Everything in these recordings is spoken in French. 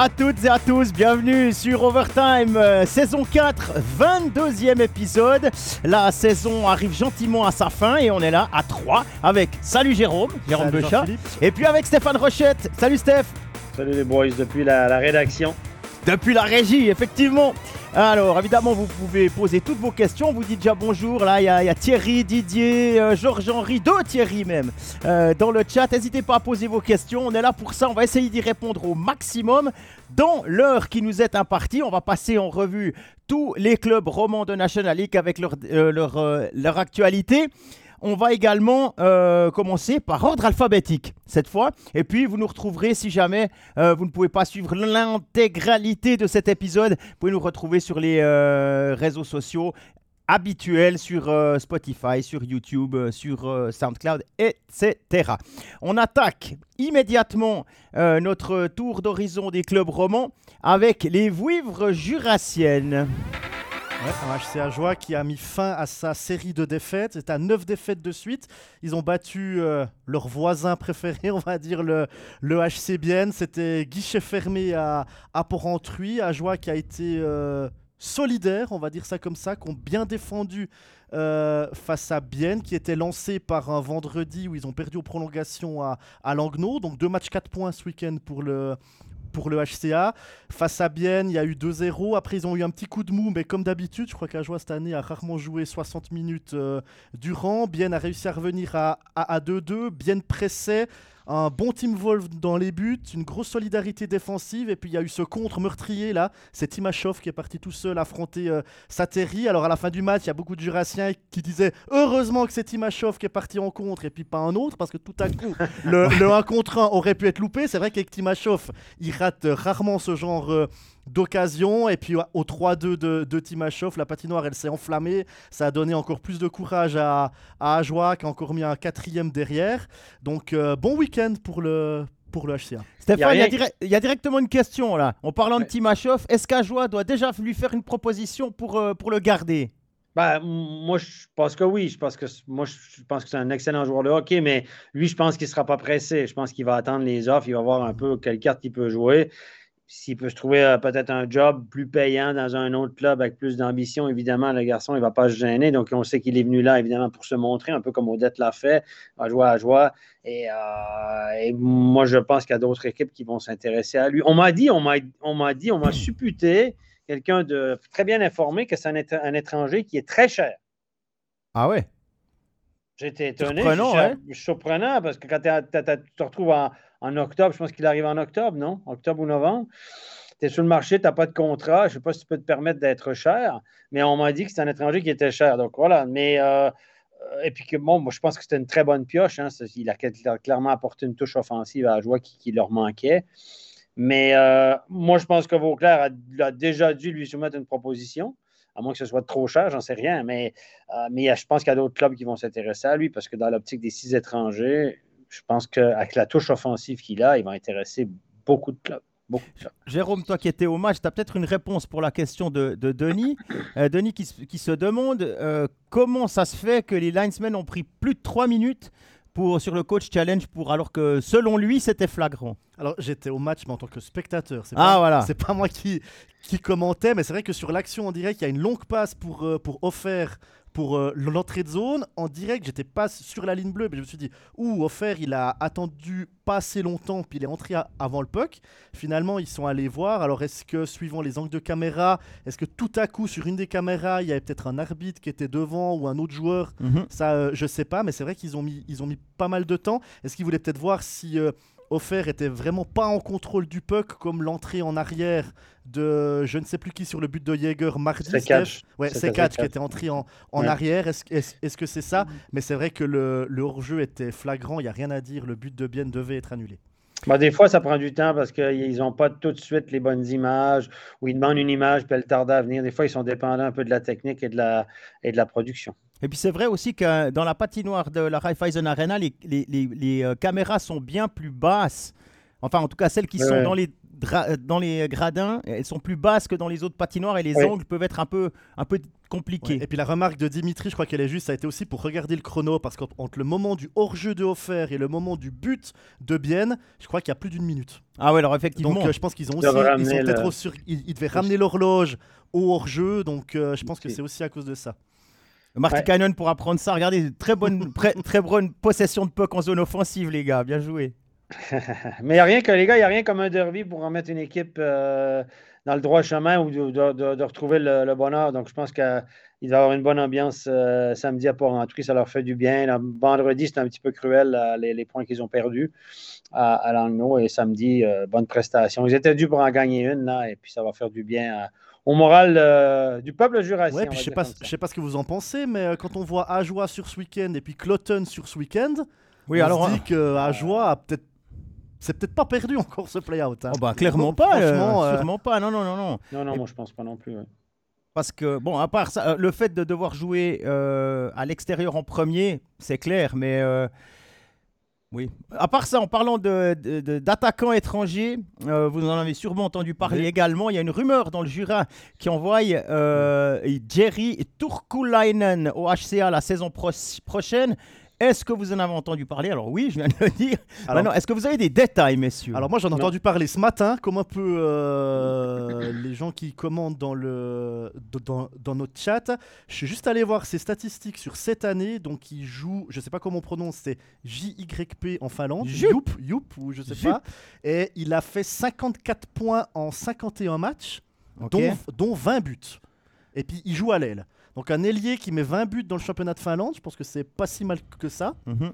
À toutes et à tous, bienvenue sur Overtime, euh, saison 4, 22e épisode. La saison arrive gentiment à sa fin et on est là à 3 avec Salut Jérôme, Jérôme Salut Bechat, et puis avec Stéphane Rochette. Salut Steph Salut les boys, depuis la, la rédaction. Depuis la régie, effectivement. Alors, évidemment, vous pouvez poser toutes vos questions. On vous dit déjà bonjour. Là, il y, a- Thierry, Didier, euh, Georges-Henri, deux Thierry même, euh, dans le chat. N'hésitez pas à poser vos questions. On est là pour ça. On va essayer d'y répondre au maximum. Dans l'heure qui nous est impartie, on va passer en revue tous les clubs romans de National League avec leur, euh, actualité. On va également euh, commencer par ordre alphabétique cette fois. Et puis, vous nous retrouverez si jamais euh, vous ne pouvez pas suivre l'intégralité de cet épisode. Vous pouvez nous retrouver sur les euh, réseaux sociaux habituels, sur Spotify, sur YouTube, sur SoundCloud, etc. On attaque immédiatement notre tour d'horizon des clubs romans avec les Vouivres jurassiennes. Ouais, un HCA Joie qui a mis fin à sa série de défaites. C'est à 9 défaites de suite. Ils ont battu euh, leur voisin préféré, on va dire, le, HC Bienne. C'était guichet fermé à, à Porrentruy. À Joie qui a été euh, solidaire, on va dire ça comme ça, qui ont bien défendu euh, face à Bienne, qui était lancé par un vendredi où ils ont perdu aux prolongations à, à. Donc deux matchs 4 points ce week-end pour le, pour le HCA. Face à Bienne, il y a eu 2-0. Après, ils ont eu un petit coup de mou, mais comme d'habitude, je crois qu'Ajoie cette année a rarement joué 60 minutes euh, durant. Bienne a réussi à revenir à, à, à 2-2. Bienne pressait. Un bon team Wolf dans les buts, une grosse solidarité défensive, et puis il y a eu ce contre meurtrier là, c'est Timashov qui est parti tout seul affronter euh, Sateri. Alors à la fin du match, il y a beaucoup de Jurassiens qui disaient heureusement que c'est Timashov qui est parti en contre et puis pas un autre, parce que tout à coup, le, le 1 contre 1 aurait pu être loupé. C'est vrai qu'avec Timashov, il rate rarement ce genre euh, d'occasion. Et puis au 3-2 de, de Timashov, la patinoire, elle s'est enflammée. Ça a donné encore plus de courage à, à Ajoie, qui a encore mis un quatrième derrière. Donc euh, bon week-end pour le, pour le HCA. Stéphane, il y, a y directement une question là. En parlant de Ouais. Timashov, est-ce qu'Ajoie doit déjà lui faire une proposition pour, euh, pour le garder? M- moi, je pense que oui. Je pense que moi, je pense que c'est un excellent joueur de hockey, mais lui, je pense qu'il ne sera pas pressé. Je pense qu'il va attendre les offres. Il va voir un peu quelle carte il peut jouer. S'il peut se trouver euh, peut-être un job plus payant dans un autre club avec plus d'ambition, évidemment, le garçon, il ne va pas se gêner. Donc, on sait qu'il est venu là, évidemment, pour se montrer, un peu comme Odette l'a fait, à jouer à joie. Et, euh, et moi, je pense qu'il y a d'autres équipes qui vont s'intéresser à lui. On m'a dit, on m'a on m'a dit, on m'a supputé, quelqu'un de très bien informé, que c'est un, un étranger qui est très cher. Ah ouais? J'étais étonné. Surprenant, je, suis surprenant parce que quand tu te retrouves en, en octobre, je pense qu'il arrive en octobre, non? Octobre ou novembre. Tu es sur le marché, tu n'as pas de contrat. Je ne sais pas si tu peux te permettre d'être cher, mais on m'a dit que c'est un étranger qui était cher. Donc voilà. Mais euh, et puis que bon, moi je pense que c'était une très bonne pioche. hein. Il a, clairement apporté une touche offensive à la joie qui, leur manquait. Mais euh, moi, je pense que Vauclair a, déjà dû lui soumettre une proposition, à moins que ce soit trop cher, j'en sais rien. Mais, euh, je pense qu'il y a d'autres clubs qui vont s'intéresser à lui parce que dans l'optique des six étrangers, je pense qu'avec la touche offensive qu'il a, il va intéresser beaucoup de clubs. Jérôme, toi qui étais au match, tu as peut-être une réponse pour la question de, de Denis. Euh, Denis qui, se- qui se demande euh, comment ça se fait que les linesmen ont pris plus de 3 minutes pour, sur le coach challenge pour, alors que selon lui c'était flagrant? Alors j'étais au match, mais en tant que spectateur. C'est Ah, pas, voilà. C'est pas moi qui, qui commentais, mais c'est vrai que sur l'action en direct, il y a une longue passe pour, euh, pour offert pour euh, l'entrée de zone. En direct, j'étais pas sur la ligne bleue, mais je me suis dit, ouh, offert, il a attendu pas assez longtemps, puis il est entré à- avant le puck. Finalement, ils sont allés voir. Alors, est-ce que, suivant les angles de caméra, est-ce que tout à coup, sur une des caméras, il y avait peut-être un arbitre qui était devant ou un autre joueur? Ça, euh, je sais pas, mais c'est vrai qu'ils ont mis, ils ont mis pas mal de temps. Est-ce qu'ils voulaient peut-être voir si euh, Offer était vraiment pas en contrôle du puck, comme l'entrée en arrière de je ne sais plus qui sur le but de Jaeger mardi C'est catch. Ouais, c'est catch qui était entré en, en Ouais. arrière. Est-ce est-ce- est-ce que c'est ça? Mais c'est vrai que le, le hors-jeu était flagrant, il n'y a rien à dire. Le but de Bienne devait être annulé. Bah, des fois, ça prend du temps parce qu'ils n'ont pas tout de suite les bonnes images ou ils demandent une image puis elle tarde à venir. Des fois, ils sont dépendants un peu de la technique et de la, et de la production. Et puis c'est vrai aussi que dans la patinoire de la Raiffeisen Arena, les, les- les- les, euh, caméras sont bien plus basses Enfin, en tout cas, celles qui Ouais, sont ouais. dans les, dra- dans les gradins, elles sont plus basses que dans les autres patinoires et les Ouais. angles peuvent être un peu, un peu compliqués. Ouais, Et puis la remarque de Dimitri, je crois qu'elle est juste, ça a été aussi pour regarder le chrono, parce qu'entre le moment du hors-jeu de Offert et le moment du but de Bienne, je crois qu'il y a plus d'une minute. Ah ouais, alors effectivement. Donc euh, je pense qu'ils ont aussi, ils ramener sont peut-être le- au sur- ils, ils devaient ramener l'horloge au hors-jeu, donc euh, je pense que c'est aussi à cause de ça. Marty Ouais. Cannon pourra prendre ça. Regardez, très bonne, très, bonne possession de puck en zone offensive, les gars. Bien joué. Mais il n'y a rien que les gars, il n'y a rien comme un derby pour remettre une équipe euh, dans le droit chemin ou de, de- de- de retrouver le, le bonheur. Donc je pense qu'il va y avoir une bonne ambiance euh, samedi à Port-Entruy. Ça leur fait du bien. Là, vendredi, c'était un petit peu cruel, là, les, les points qu'ils ont perdus à, à Langnau. Et samedi, euh, bonne prestation. Ils étaient dûs pour en gagner une, là, et puis ça va faire du bien à- au moral euh, du peuple jurassien. Ouais, puis je sais pas, je sais pas ce que vous en pensez, mais euh, quand on voit Ajoie sur ce week-end et puis Cloton sur ce week-end, Oui, on alors. se dit que Ajoie a peut-être, c'est peut-être pas perdu encore ce play-out. hein. Oh bah, clairement pas. euh, franchement, euh, Sûrement pas. Non, non, non, non. Non, non, moi je pense pas non plus. ouais. Parce que, bon, à part ça, euh, le fait de devoir jouer euh, à l'extérieur en premier, c'est clair, mais. Oui. À part ça, en parlant de- de- de- d'attaquants étrangers, euh, vous en avez sûrement entendu parler Oui. également. Il y a une rumeur dans le Jura qui envoie euh, Jerry Turkulainen au HCA la saison pro- prochaine. Est-ce que vous en avez entendu parler? Alors oui, je viens de le dire. Alors- Maintenant, est-ce que vous avez des détails, messieurs? Alors moi j'en ai Non. entendu parler ce matin, comme un peu euh, les gens qui commandent dans, le, dans, dans notre chat. Je suis juste allé voir ses statistiques sur cette année. Donc il joue, je sais pas comment on prononce, c'est JYP en Finlande. Jup. Youp, Youp, ou je sais Jup. pas. Et il a fait 54 points en 51 matchs, dont 20 buts. Et puis il joue à l'aile. Donc un ailier qui met 20 buts dans le championnat de Finlande, je pense que c'est pas si mal que ça. Mhm.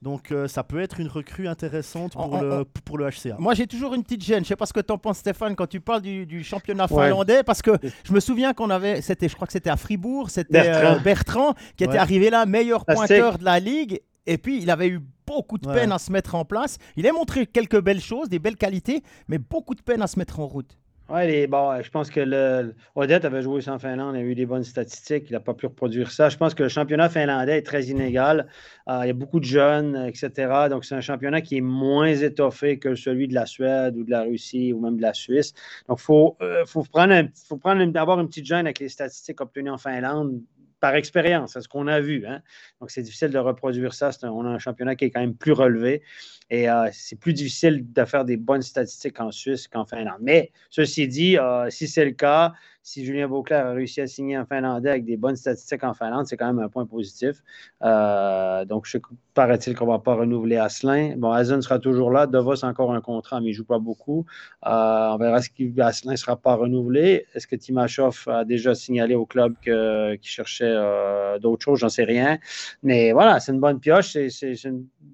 Donc euh, ça peut être une recrue intéressante pour, En- le, en- pour le HCA. Moi, j'ai toujours une petite gêne. Je sais pas ce que tu en penses, Stéphane, quand tu parles du, du championnat Ouais. finlandais, parce que je me souviens qu'on avait, c'était, je crois que c'était à Fribourg, c'était Bertrand. euh, Bertrand qui était arrivé là, meilleur pointeur de la ligue. Et puis, il avait eu beaucoup de Ouais. peine à se mettre en place. Il a montré quelques belles choses, des belles qualités, mais beaucoup de peine à se mettre en route. Les, bon, je pense que le, Odette avait joué en Finlande, il a eu des bonnes statistiques, il n'a pas pu reproduire ça. Je pense que le championnat finlandais est très inégal. Euh, il y a beaucoup de jeunes, etc. Donc, c'est un championnat qui est moins étoffé que celui de la Suède ou de la Russie ou même de la Suisse. Donc, il faut, euh, faut prendre, un- faut prendre une petite gêne avec les statistiques obtenues en Finlande par expérience, c'est ce qu'on a vu. hein. Donc, c'est difficile de reproduire ça. On a un championnat qui est quand même plus relevé et euh, c'est plus difficile de faire des bonnes statistiques en Suisse qu'en Finlande. Mais ceci dit, euh, si c'est le cas, si Julien Beauclerc a réussi à signer un Finlandais avec des bonnes statistiques en Finlande, c'est quand même un point positif. Euh, donc, paraît-il qu'on ne va pas renouveler Asselin. Bon, Hazen sera toujours là. Devos encore un contrat, mais il ne joue pas beaucoup. Euh, on verra si Asselin ne sera pas renouvelé. Est-ce que Timashov a déjà signalé au club qu'il cherchait euh, d'autres choses? J'en sais rien. Mais voilà, c'est une bonne pioche.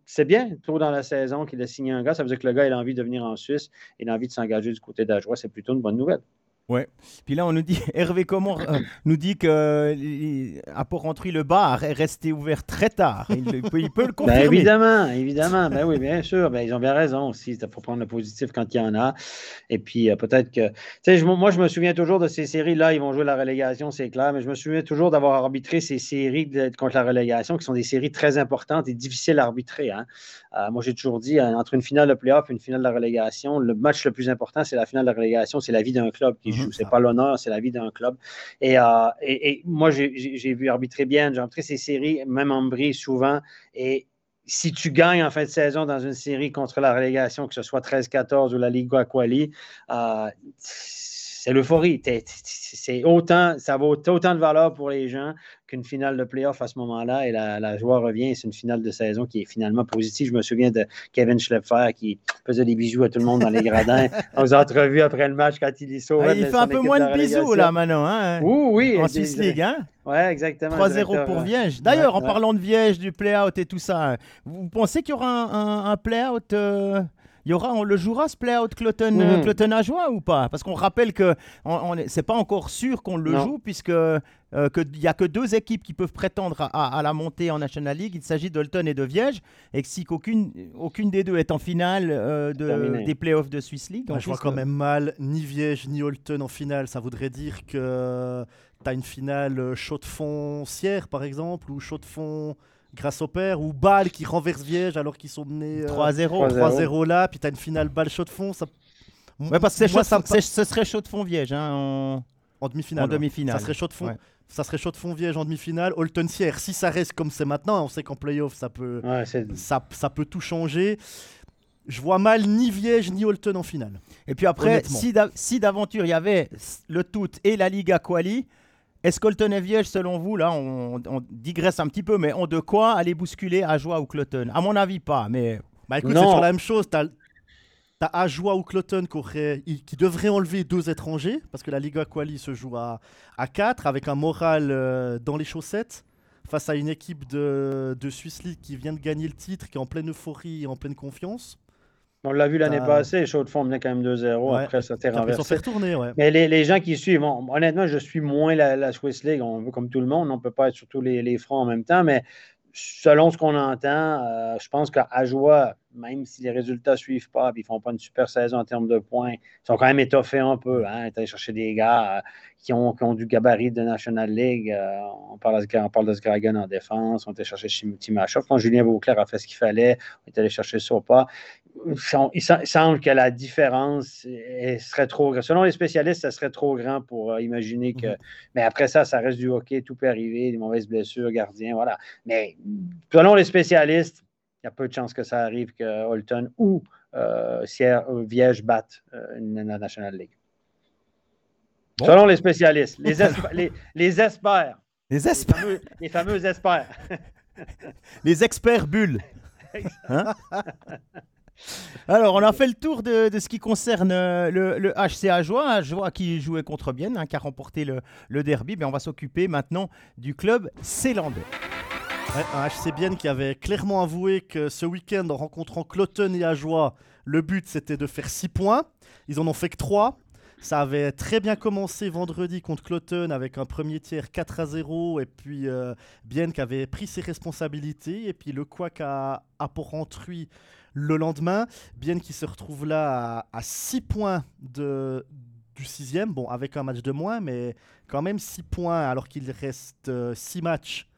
C'est- bien, tôt dans la saison, qu'il a signé un gars. Ça veut dire que le gars a envie de venir en Suisse. Il a envie de s'engager du côté d'Ajoie. C'est plutôt une bonne nouvelle. Ouais. Puis là, on nous dit, Hervé Comor euh, nous dit que euh, à Port-Rentruy, le bar est resté ouvert très tard. Il, il peut, il peut le Ben, confirmer. évidemment, évidemment. Ben oui, bien sûr. Ben, ils ont bien raison aussi. Il faut prendre le positif quand il y en a. Et puis, euh, peut-être que. Tu sais, moi, je me souviens toujours de ces séries-là. Ils vont jouer la relégation, c'est clair. Mais je me souviens toujours d'avoir arbitré ces séries de- contre la relégation, qui sont des séries très importantes et difficiles à arbitrer. hein. Euh, moi, j'ai toujours dit, entre une finale de playoff et une finale de la relégation, le match le plus important, c'est la finale de la relégation. C'est la vie d'un club qui joue. C'est ça. pas l'honneur, c'est la vie d'un club. Et, euh, et- et moi, j'ai vu arbitrer bien. J'ai arbitré ces séries, même en bris souvent. Et si tu gagnes en fin de saison dans une série contre la relégation, que ce soit 13-14 ou la Ligue Aquali, euh, c'est l'euphorie. C'est autant, ça vaut autant de valeur pour les gens qu'une finale de playoff à ce moment-là. Et la, la joie revient. C'est une finale de saison qui est finalement positive. Je me souviens de Kevin Schlepfer qui faisait des bisous à tout le monde dans les gradins aux entrevues après le match quand il y sauvait. Ah, il fait un peu moins de bisous là maintenant. Hein, Oui, oui. en Swiss League. Hein? Ouais, exactement. 3-0 directeur, pour Viège. D'ailleurs, ouais, en ouais. parlant de Viège, du play-out et tout ça, vous pensez qu'il y aura un, un, un play-out euh, il y aura, on le jouera ce play-out Cloton, euh. Cloton à joie ou pas? Parce qu'on rappelle que on, on est- c'est pas encore sûr qu'on le Non. joue puisque euh, que il y a que deux équipes qui peuvent prétendre à, à- à la montée en National League. Il s'agit d'Olton et de Viège, et que si qu'aucune aucune des deux est en finale euh, de- des playoffs de Swiss League, on Ouais, je vois quand même mal ni Viège ni Holton en finale. Ça voudrait dire que tu as une finale chaux de fond Sierre, par exemple, ou chaux de fond grâce au père, ou Bâle qui renverse Viège alors qu'ils sont menés euh, 3-0. 3-0. 3-0 là, puis t'as une finale balle chaud de fond. Ça... Ouais, parce que c'est Moi, chaud- ça ce serait chaud de fond Viège hein, en, En demi-finale. en ouais. demi-finale. Ça serait chaud de fond. Ouais. Ça serait chaud de fond Viège en demi-finale. Holton Sierre, si ça reste comme c'est maintenant, on sait qu'en playoff ça peut, Ouais, ça, ça peut tout changer. Je vois mal ni Viège ni Holton en finale. Et puis après, si d'a- si d'aventure il y avait le tout et la Liga Quali, est-ce qu'Olton selon vous, là, on, on digresse un petit peu, mais ont de quoi aller bousculer Ajoie ou Cloton? À mon avis, pas, mais Bah écoute, c'est sur la même chose. T'as T'as Ajoie ou Cloton qui, aurait- qui devrait enlever deux étrangers, parce que la Liga Quali se joue à, à 4, avec un moral euh, dans les chaussettes, face à une équipe de, de Swiss League qui vient de gagner le titre, qui est en pleine euphorie et en pleine confiance. On l'a vu l'année Ah. passée, Chaud de Fond menait quand même 2-0. Ouais. Après, ça s'est après, ils sont fait renversé. retourner, ouais. Mais les, les gens qui suivent, bon, honnêtement, je suis moins la, la Swiss League, on comme tout le monde, on ne peut pas être sur tous les, les fronts en même temps, mais selon ce qu'on entend, euh, je pense qu'à Ajoie, même si les résultats ne suivent pas, puis ils ne font pas une super saison en termes de points, ils sont quand même étoffés un peu. Hein, Ils allés chercher des gars euh, qui, ont, qui ont du gabarit de National League. euh, on, parle de, on parle de en défense, on est allé chercher Timashov. Quand Julien Vauclair a fait ce qu'il fallait, on est allé chercher Sopa. Il il sem- il semble que la différence serait trop grande. Selon les spécialistes, ça serait trop grand pour euh, imaginer que. Mhm. Mais après ça, ça reste du hockey, tout peut arriver, des mauvaises blessures, gardien, voilà. Mais selon les spécialistes, il y a peu de chances que ça arrive que Holton ou euh, euh, Viège battent euh, la National League. Bon. Selon les spécialistes, les, esp- les, les experts, les, les esp- fameux, les fameux experts. les experts bulles. Hein? Alors, on a fait le tour de, de ce qui concerne euh, le, le HC Ajoie, Ajoie qui jouait contre Bienne, hein, qui a remporté le, le derby. Mais on va s'occuper maintenant du club célandais. Ouais, un HC Bienne qui avait clairement avoué que ce week-end, en rencontrant Cloton et Ajoie, le but c'était de faire 6 points. Ils en ont fait que 3. Ça avait très bien commencé vendredi contre Cloton avec un premier tiers 4 à 0 et puis euh, Bienne qui avait pris ses responsabilités et puis le Quack à, à Porrentruy le lendemain. Bienne qui se retrouve là à, 6 points de, du sixième, bon avec un match de moins mais quand même 6 points alors qu'il reste 6 matchs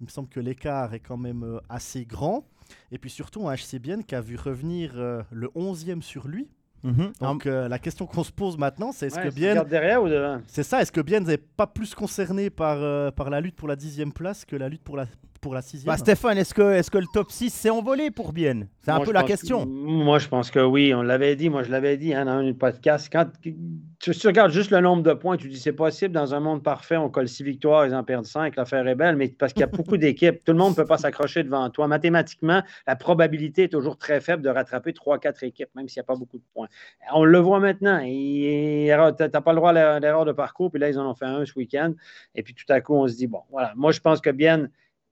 il me semble que l'écart est quand même euh, assez grand. Et puis surtout, un HC Bienne qui a vu revenir euh, le 11e sur lui. Mhm. Donc euh, la question qu'on se pose maintenant, c'est est-ce Ouais, que regardes derrière ou devant? c'est ça, est-ce que Bienne n'est pas plus concerné par, euh, par la lutte pour la dixième place que la lutte pour la, pour la sixième Bah, Stéphane, est-ce que, est que le top 6 s'est envolé pour Bienne? C'est un Moi, peu la question. Moi, je pense que oui. On l'avait dit. Moi, je l'avais dit hein, dans un podcast. Quand tu, tu regardes juste le nombre de points, tu dis c'est possible. Dans un monde parfait, on colle 6 victoires, ils en perdent 5. L'affaire est belle, mais parce qu'il y a beaucoup d'équipes. Tout le monde ne peut pas s'accrocher devant toi. Mathématiquement, la probabilité est toujours très faible de rattraper 3-4 équipes, même s'il n'y a pas beaucoup de points. On le voit maintenant. Tu n'as pas le droit à l'erreur de parcours. Puis là, ils en ont fait un ce week-end. Et puis tout à coup, on se dit bon, voilà. Moi, je pense que bien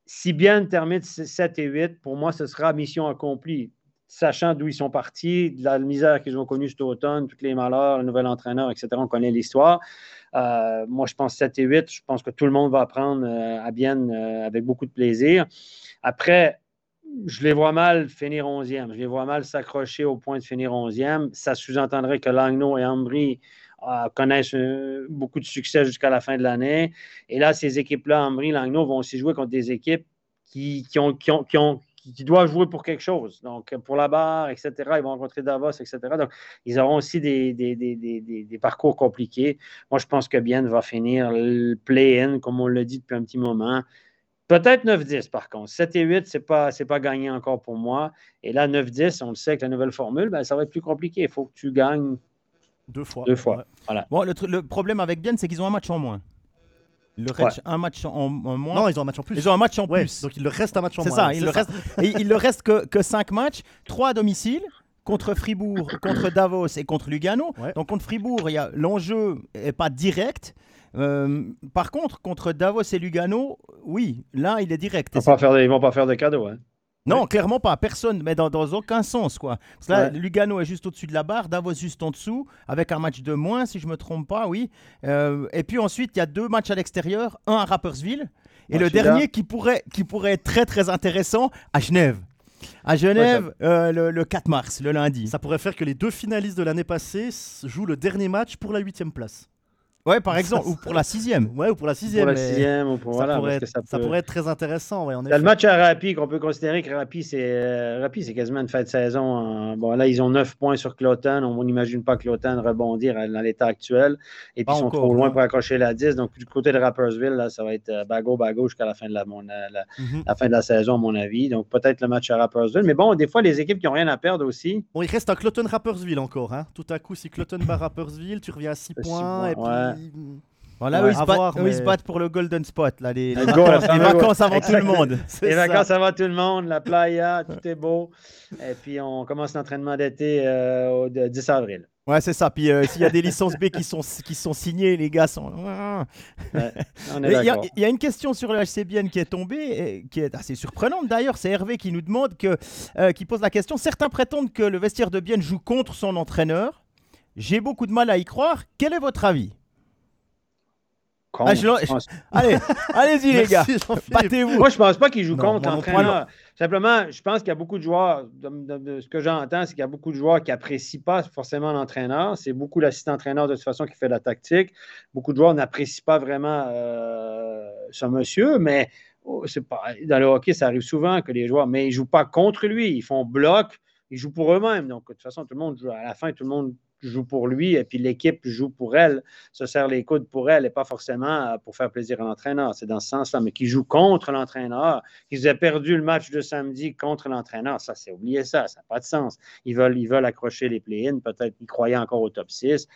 si bien termine 7 et 8, pour moi, ce sera mission accomplie. Sachant d'où ils sont partis, de la misère qu'ils ont connue cet automne, tous les malheurs, le nouvel entraîneur, etc., on connaît l'histoire. Euh, moi, je pense 7 et 8, je pense que tout le monde va apprendre euh, à Bienne euh, avec beaucoup de plaisir. Après, je les vois mal finir 11e. Je les vois mal s'accrocher au point de finir 11e. Ça sous-entendrait que Langnau et Ambry connaissent euh, beaucoup de succès jusqu'à la fin de l'année. Et là, ces équipes-là, Ambry, Langnau, vont aussi jouer contre des équipes qui, qui, ont, qui, ont, qui, ont, doivent jouer pour quelque chose. Donc, pour la barre, etc., ils vont rencontrer Davos, etc. Donc, ils auront aussi des, des, des, des, parcours compliqués. Moi, je pense que Bienne va finir le play-in, comme on l'a dit depuis un petit moment. Peut-être 9-10 par contre. 7 et 8, ce n'est pas, pas gagné encore pour moi. Et là, 9-10, on le sait avec la nouvelle formule, ben, ça va être plus compliqué. Il faut que tu gagnes deux fois. Deux fois. Ouais. Voilà. Bon, le, le, problème avec Bienne, c'est qu'ils ont un match en moins. Le ouais. un match en, en, moins. Non, ils ont un match en plus. Ils ont un match en ouais, plus. Donc il leur reste un match en C'est moins. ça, il leur reste, et il leur reste que, que 5 matchs, 3 à domicile contre Fribourg, contre Davos et contre Lugano. Ouais. Donc contre Fribourg, l'enjeu n'est pas direct. Euh, par contre, contre Davos et Lugano, oui, là, il est direct. Ils ne vont pas faire de cadeaux. Hein. Non, ouais. clairement pas. Personne, mais dans, dans aucun sens. Quoi. Parce que là, ouais. Lugano est juste au-dessus de la barre, Davos juste en dessous, avec un match de moins, si je ne me trompe pas, oui. Euh, et puis ensuite, il y a deux matchs à l'extérieur, un à Rapperswil, et le dernier qui pourrait, qui pourrait être très très intéressant, à Genève. À Genève, ouais, euh, le, le, 4 mars, le lundi. Ça pourrait faire que les deux finalistes de l'année passée jouent le dernier match pour la huitième place. Ouais, par exemple, ou pour la sixième. Ouais, ou pour la sixième. Pour la sixième, ou pour ça, voilà, pourrait parce être, que ça peut- pourrait être très intéressant. Ouais, en effet. le match à Rapi qu'on peut considérer que Rapi, c'est euh, Rapi, c'est quasiment une fin de saison. en- Bon, là, ils ont 9 points sur Cloton. On n'imagine pas Cloton rebondir dans l'état actuel. Et puis, Pas ils sont encore, trop loin pour accrocher la 10. Donc, du côté de Rappersville, là, ça va être euh, bago bago jusqu'à la fin de la, mon- euh, la, Mhm. la fin de la saison, à mon avis. Donc, peut-être le match à Rappersville. Mais bon, des fois, les équipes qui n'ont rien à perdre aussi. Bon, il reste un Cloton Rappersville encore. Hein. Tout à coup, si Cloton bat Rappersville, tu reviens à 6 Euh, six points. Et puis... points, Voilà, Ouais, eux, ils, se battent, voir, eux, ils se mais- battent pour le Golden Spot, là, les, vacances, les avant tout le monde. Les ça. vacances, va tout le monde. La playa, tout est beau. Et puis, on commence l'entraînement d'été euh, au de- 10 avril. Ouais, c'est ça. Puis euh, s'il y a des licences B qui sont, qui sont signées, les gars sont. Ouais, est Il y, a- y une question sur le HCBN qui est tombée, et qui est assez surprenante d'ailleurs. C'est Hervé qui nous demande, que, euh, qui pose la question. Certains prétendent que le vestiaire de Bienne joue contre son entraîneur. J'ai beaucoup de mal à y croire. Quel est votre avis? Contre, Ah, je pense- Allez, allez-y les gars, battez-vous. Moi, je pense pas qu'il joue Non, contre l'entraîneur. Simplement, je pense qu'il y a beaucoup de joueurs, de, de- de ce que j'entends, c'est qu'il y a beaucoup de joueurs qui n'apprécient pas forcément l'entraîneur. C'est beaucoup l'assistant-entraîneur de toute façon qui fait la tactique. Beaucoup de joueurs n'apprécient pas vraiment euh, ce monsieur, mais oh, c'est pas, dans le hockey, ça arrive souvent que les joueurs, mais ils ne jouent pas contre lui. Ils font bloc, ils jouent pour eux-mêmes. Donc, de toute façon, tout le monde joue. À la fin, tout le monde joue pour lui et puis l'équipe joue pour elle, se serre les coudes pour elle et pas forcément euh, pour faire plaisir à l'entraîneur. C'est dans ce sens-là, mais qui joue contre l'entraîneur, qu'ils aient perdu le match de samedi contre l'entraîneur, ça, c'est oublier ça, ça n'a pas de sens. Ils veulent, ils veulent accrocher les play-ins, peut-être qu'ils croyaient encore au top 6.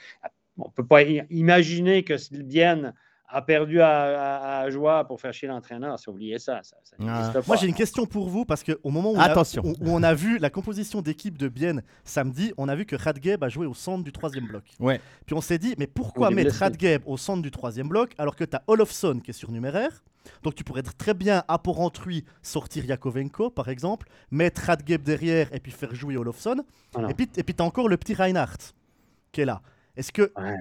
On ne peut pas imaginer que Bienne a perdu à, à, à Joie pour faire chier l'entraîneur, c'est oublier ça. ça, ça n'existe pas. Moi, j'ai une question pour vous parce qu'au moment où on, a, Attention. où- où on a vu la composition d'équipe de Bienne samedi, on a vu que Radgeb a joué au centre du troisième bloc. Ouais. Puis on s'est dit, mais pourquoi mettre. Radgeb au centre du troisième bloc alors que tu as Olofsson qui est surnuméraire? Donc tu pourrais très bien, à Porrentruy, sortir Yakovenko par exemple, mettre Radgeb derrière et puis faire jouer Olofsson. Ah et puis et puis tu as encore le petit Reinhardt qui est là. Est-ce que, Ouais,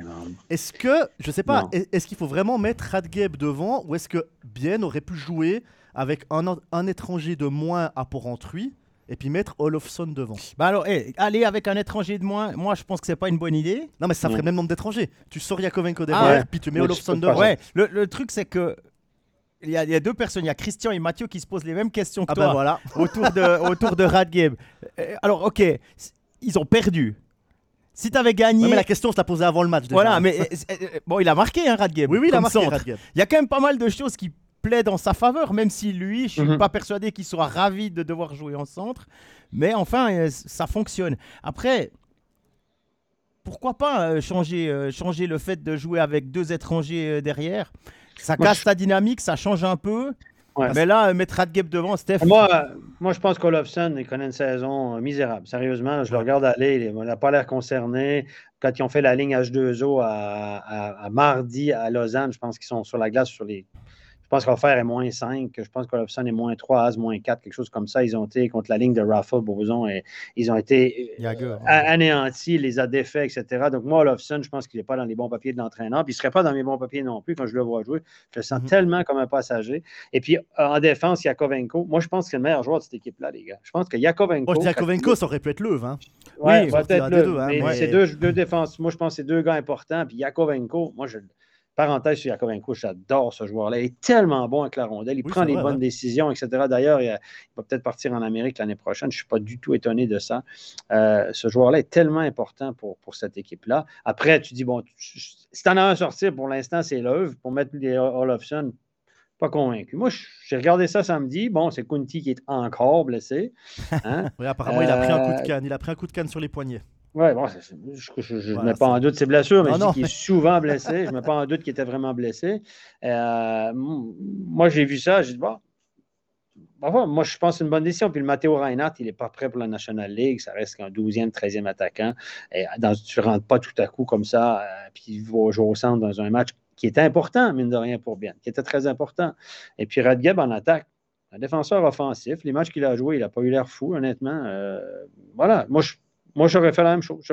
est-ce que, je sais pas, Non. est-ce qu'il faut vraiment mettre Radgeb devant ou est-ce que Bien aurait pu jouer avec un, un étranger de moins à Porrentruy et puis mettre Olofsson devant? Bah alors, eh, aller avec un étranger de moins, moi je pense que c'est pas une bonne idée. Non mais ça ferait le même nombre d'étrangers. Tu sors Yakovenko Ah derrière, ouais. puis tu mets Olofsson devant. pas. Ouais, le, le truc c'est que il y, a, il y a deux personnes, il y a Christian et Mathieu qui se posent les mêmes questions que Ah toi ben voilà. autour de, autour de Radgeb. Euh, Alors ok, ils ont perdu. Si tu avais gagné, Ouais, mais la question, je la posais avant le match. déjà. voilà, mais euh, euh, euh, bon, il a marqué hein, Radgeb. Oui, oui, il a marqué. Radgeb. Il y a quand même pas mal de choses qui plaident en sa faveur, même si lui, je suis Mhm. pas persuadé qu'il soit ravi de devoir jouer en centre. Mais enfin, ça fonctionne. Après, pourquoi pas changer, changer le fait de jouer avec deux étrangers derrière? Ça Moi, casse je- ta dynamique, ça change un peu. Ouais. mais là, euh, mettre Radgeb devant, Steph. Moi, euh, moi, je pense qu'Olofsson, il connaît une saison euh, misérable. Sérieusement, je le regarde aller, il n'a pas l'air concerné. Quand ils ont fait la ligne H2O à, à- à mardi à Lausanne, je pense qu'ils sont sur la glace sur les. Je pense qu'Offert est moins 5, je pense qu'Olofsson est moins 3, Az moins 4, quelque chose comme ça. Ils ont été contre la ligne de Raffle, Boson, et ils ont été euh, anéantis, les a défaits, etc. Donc, moi, Olofsson, je pense qu'il n'est pas dans les bons papiers de l'entraîneur. Puis, il ne serait pas dans mes bons papiers non plus quand je le vois jouer. Je le sens Mhm. tellement comme un passager. Et puis, en défense, Yakovenko. Moi, je pense que c'est le meilleur joueur de cette équipe-là, les gars. Je pense que Yakovenko. Moi, dis Yakovenko, ça aurait pu être Leuve. Hein. Ouais, Oui, peut-être à le- des deux, hein, ouais. deux, deux défenses. Moi, je pense que c'est deux gars importants. Puis Yakovenko, moi, je. Parenthèse sur Yakovenko, j'adore ce joueur-là. Il est tellement bon avec la rondelle. Il Oui, prend les vrai, bonnes ouais. décisions, etc. D'ailleurs, il, va peut-être partir en Amérique l'année prochaine. Je ne suis pas du tout étonné de ça. Euh, ce joueur-là est tellement important pour, pour cette équipe-là. Après, tu dis, bon, tu- si tu en as un sortir, pour l'instant, c'est l'œuvre. Pour mettre les Olofsson, pas convaincu. Moi, j'ai regardé ça samedi. Bon, c'est Kunti qui est encore blessé. Hein? Oui, apparemment, il a pris un coup Euh, de canne. Il a pris un coup de canne sur les poignets. Oui, bon, c'est- c'est- je ne Voilà, mets pas en doute ses blessures, mais Non, je dis non, qu'il mais- est souvent blessé. je ne mets pas en doute qu'il était vraiment blessé. Euh, m- moi, j'ai vu ça, j'ai dit, bon, bon, bon, moi, je pense que c'est une bonne décision. Puis le Matteo Reinhardt, il n'est pas prêt pour la National League. Ça reste qu'un 12e, 13e attaquant. Et dans, tu ne rentres pas tout à coup comme ça, euh, puis il va jouer au centre dans un match qui était important, mine de rien, pour bien, qui était très important. Et puis Radgeb en attaque. Un défenseur offensif, les matchs qu'il a joués, il n'a pas eu l'air fou, honnêtement. Euh, voilà, moi, je, Moi, j'aurais fait la même chose.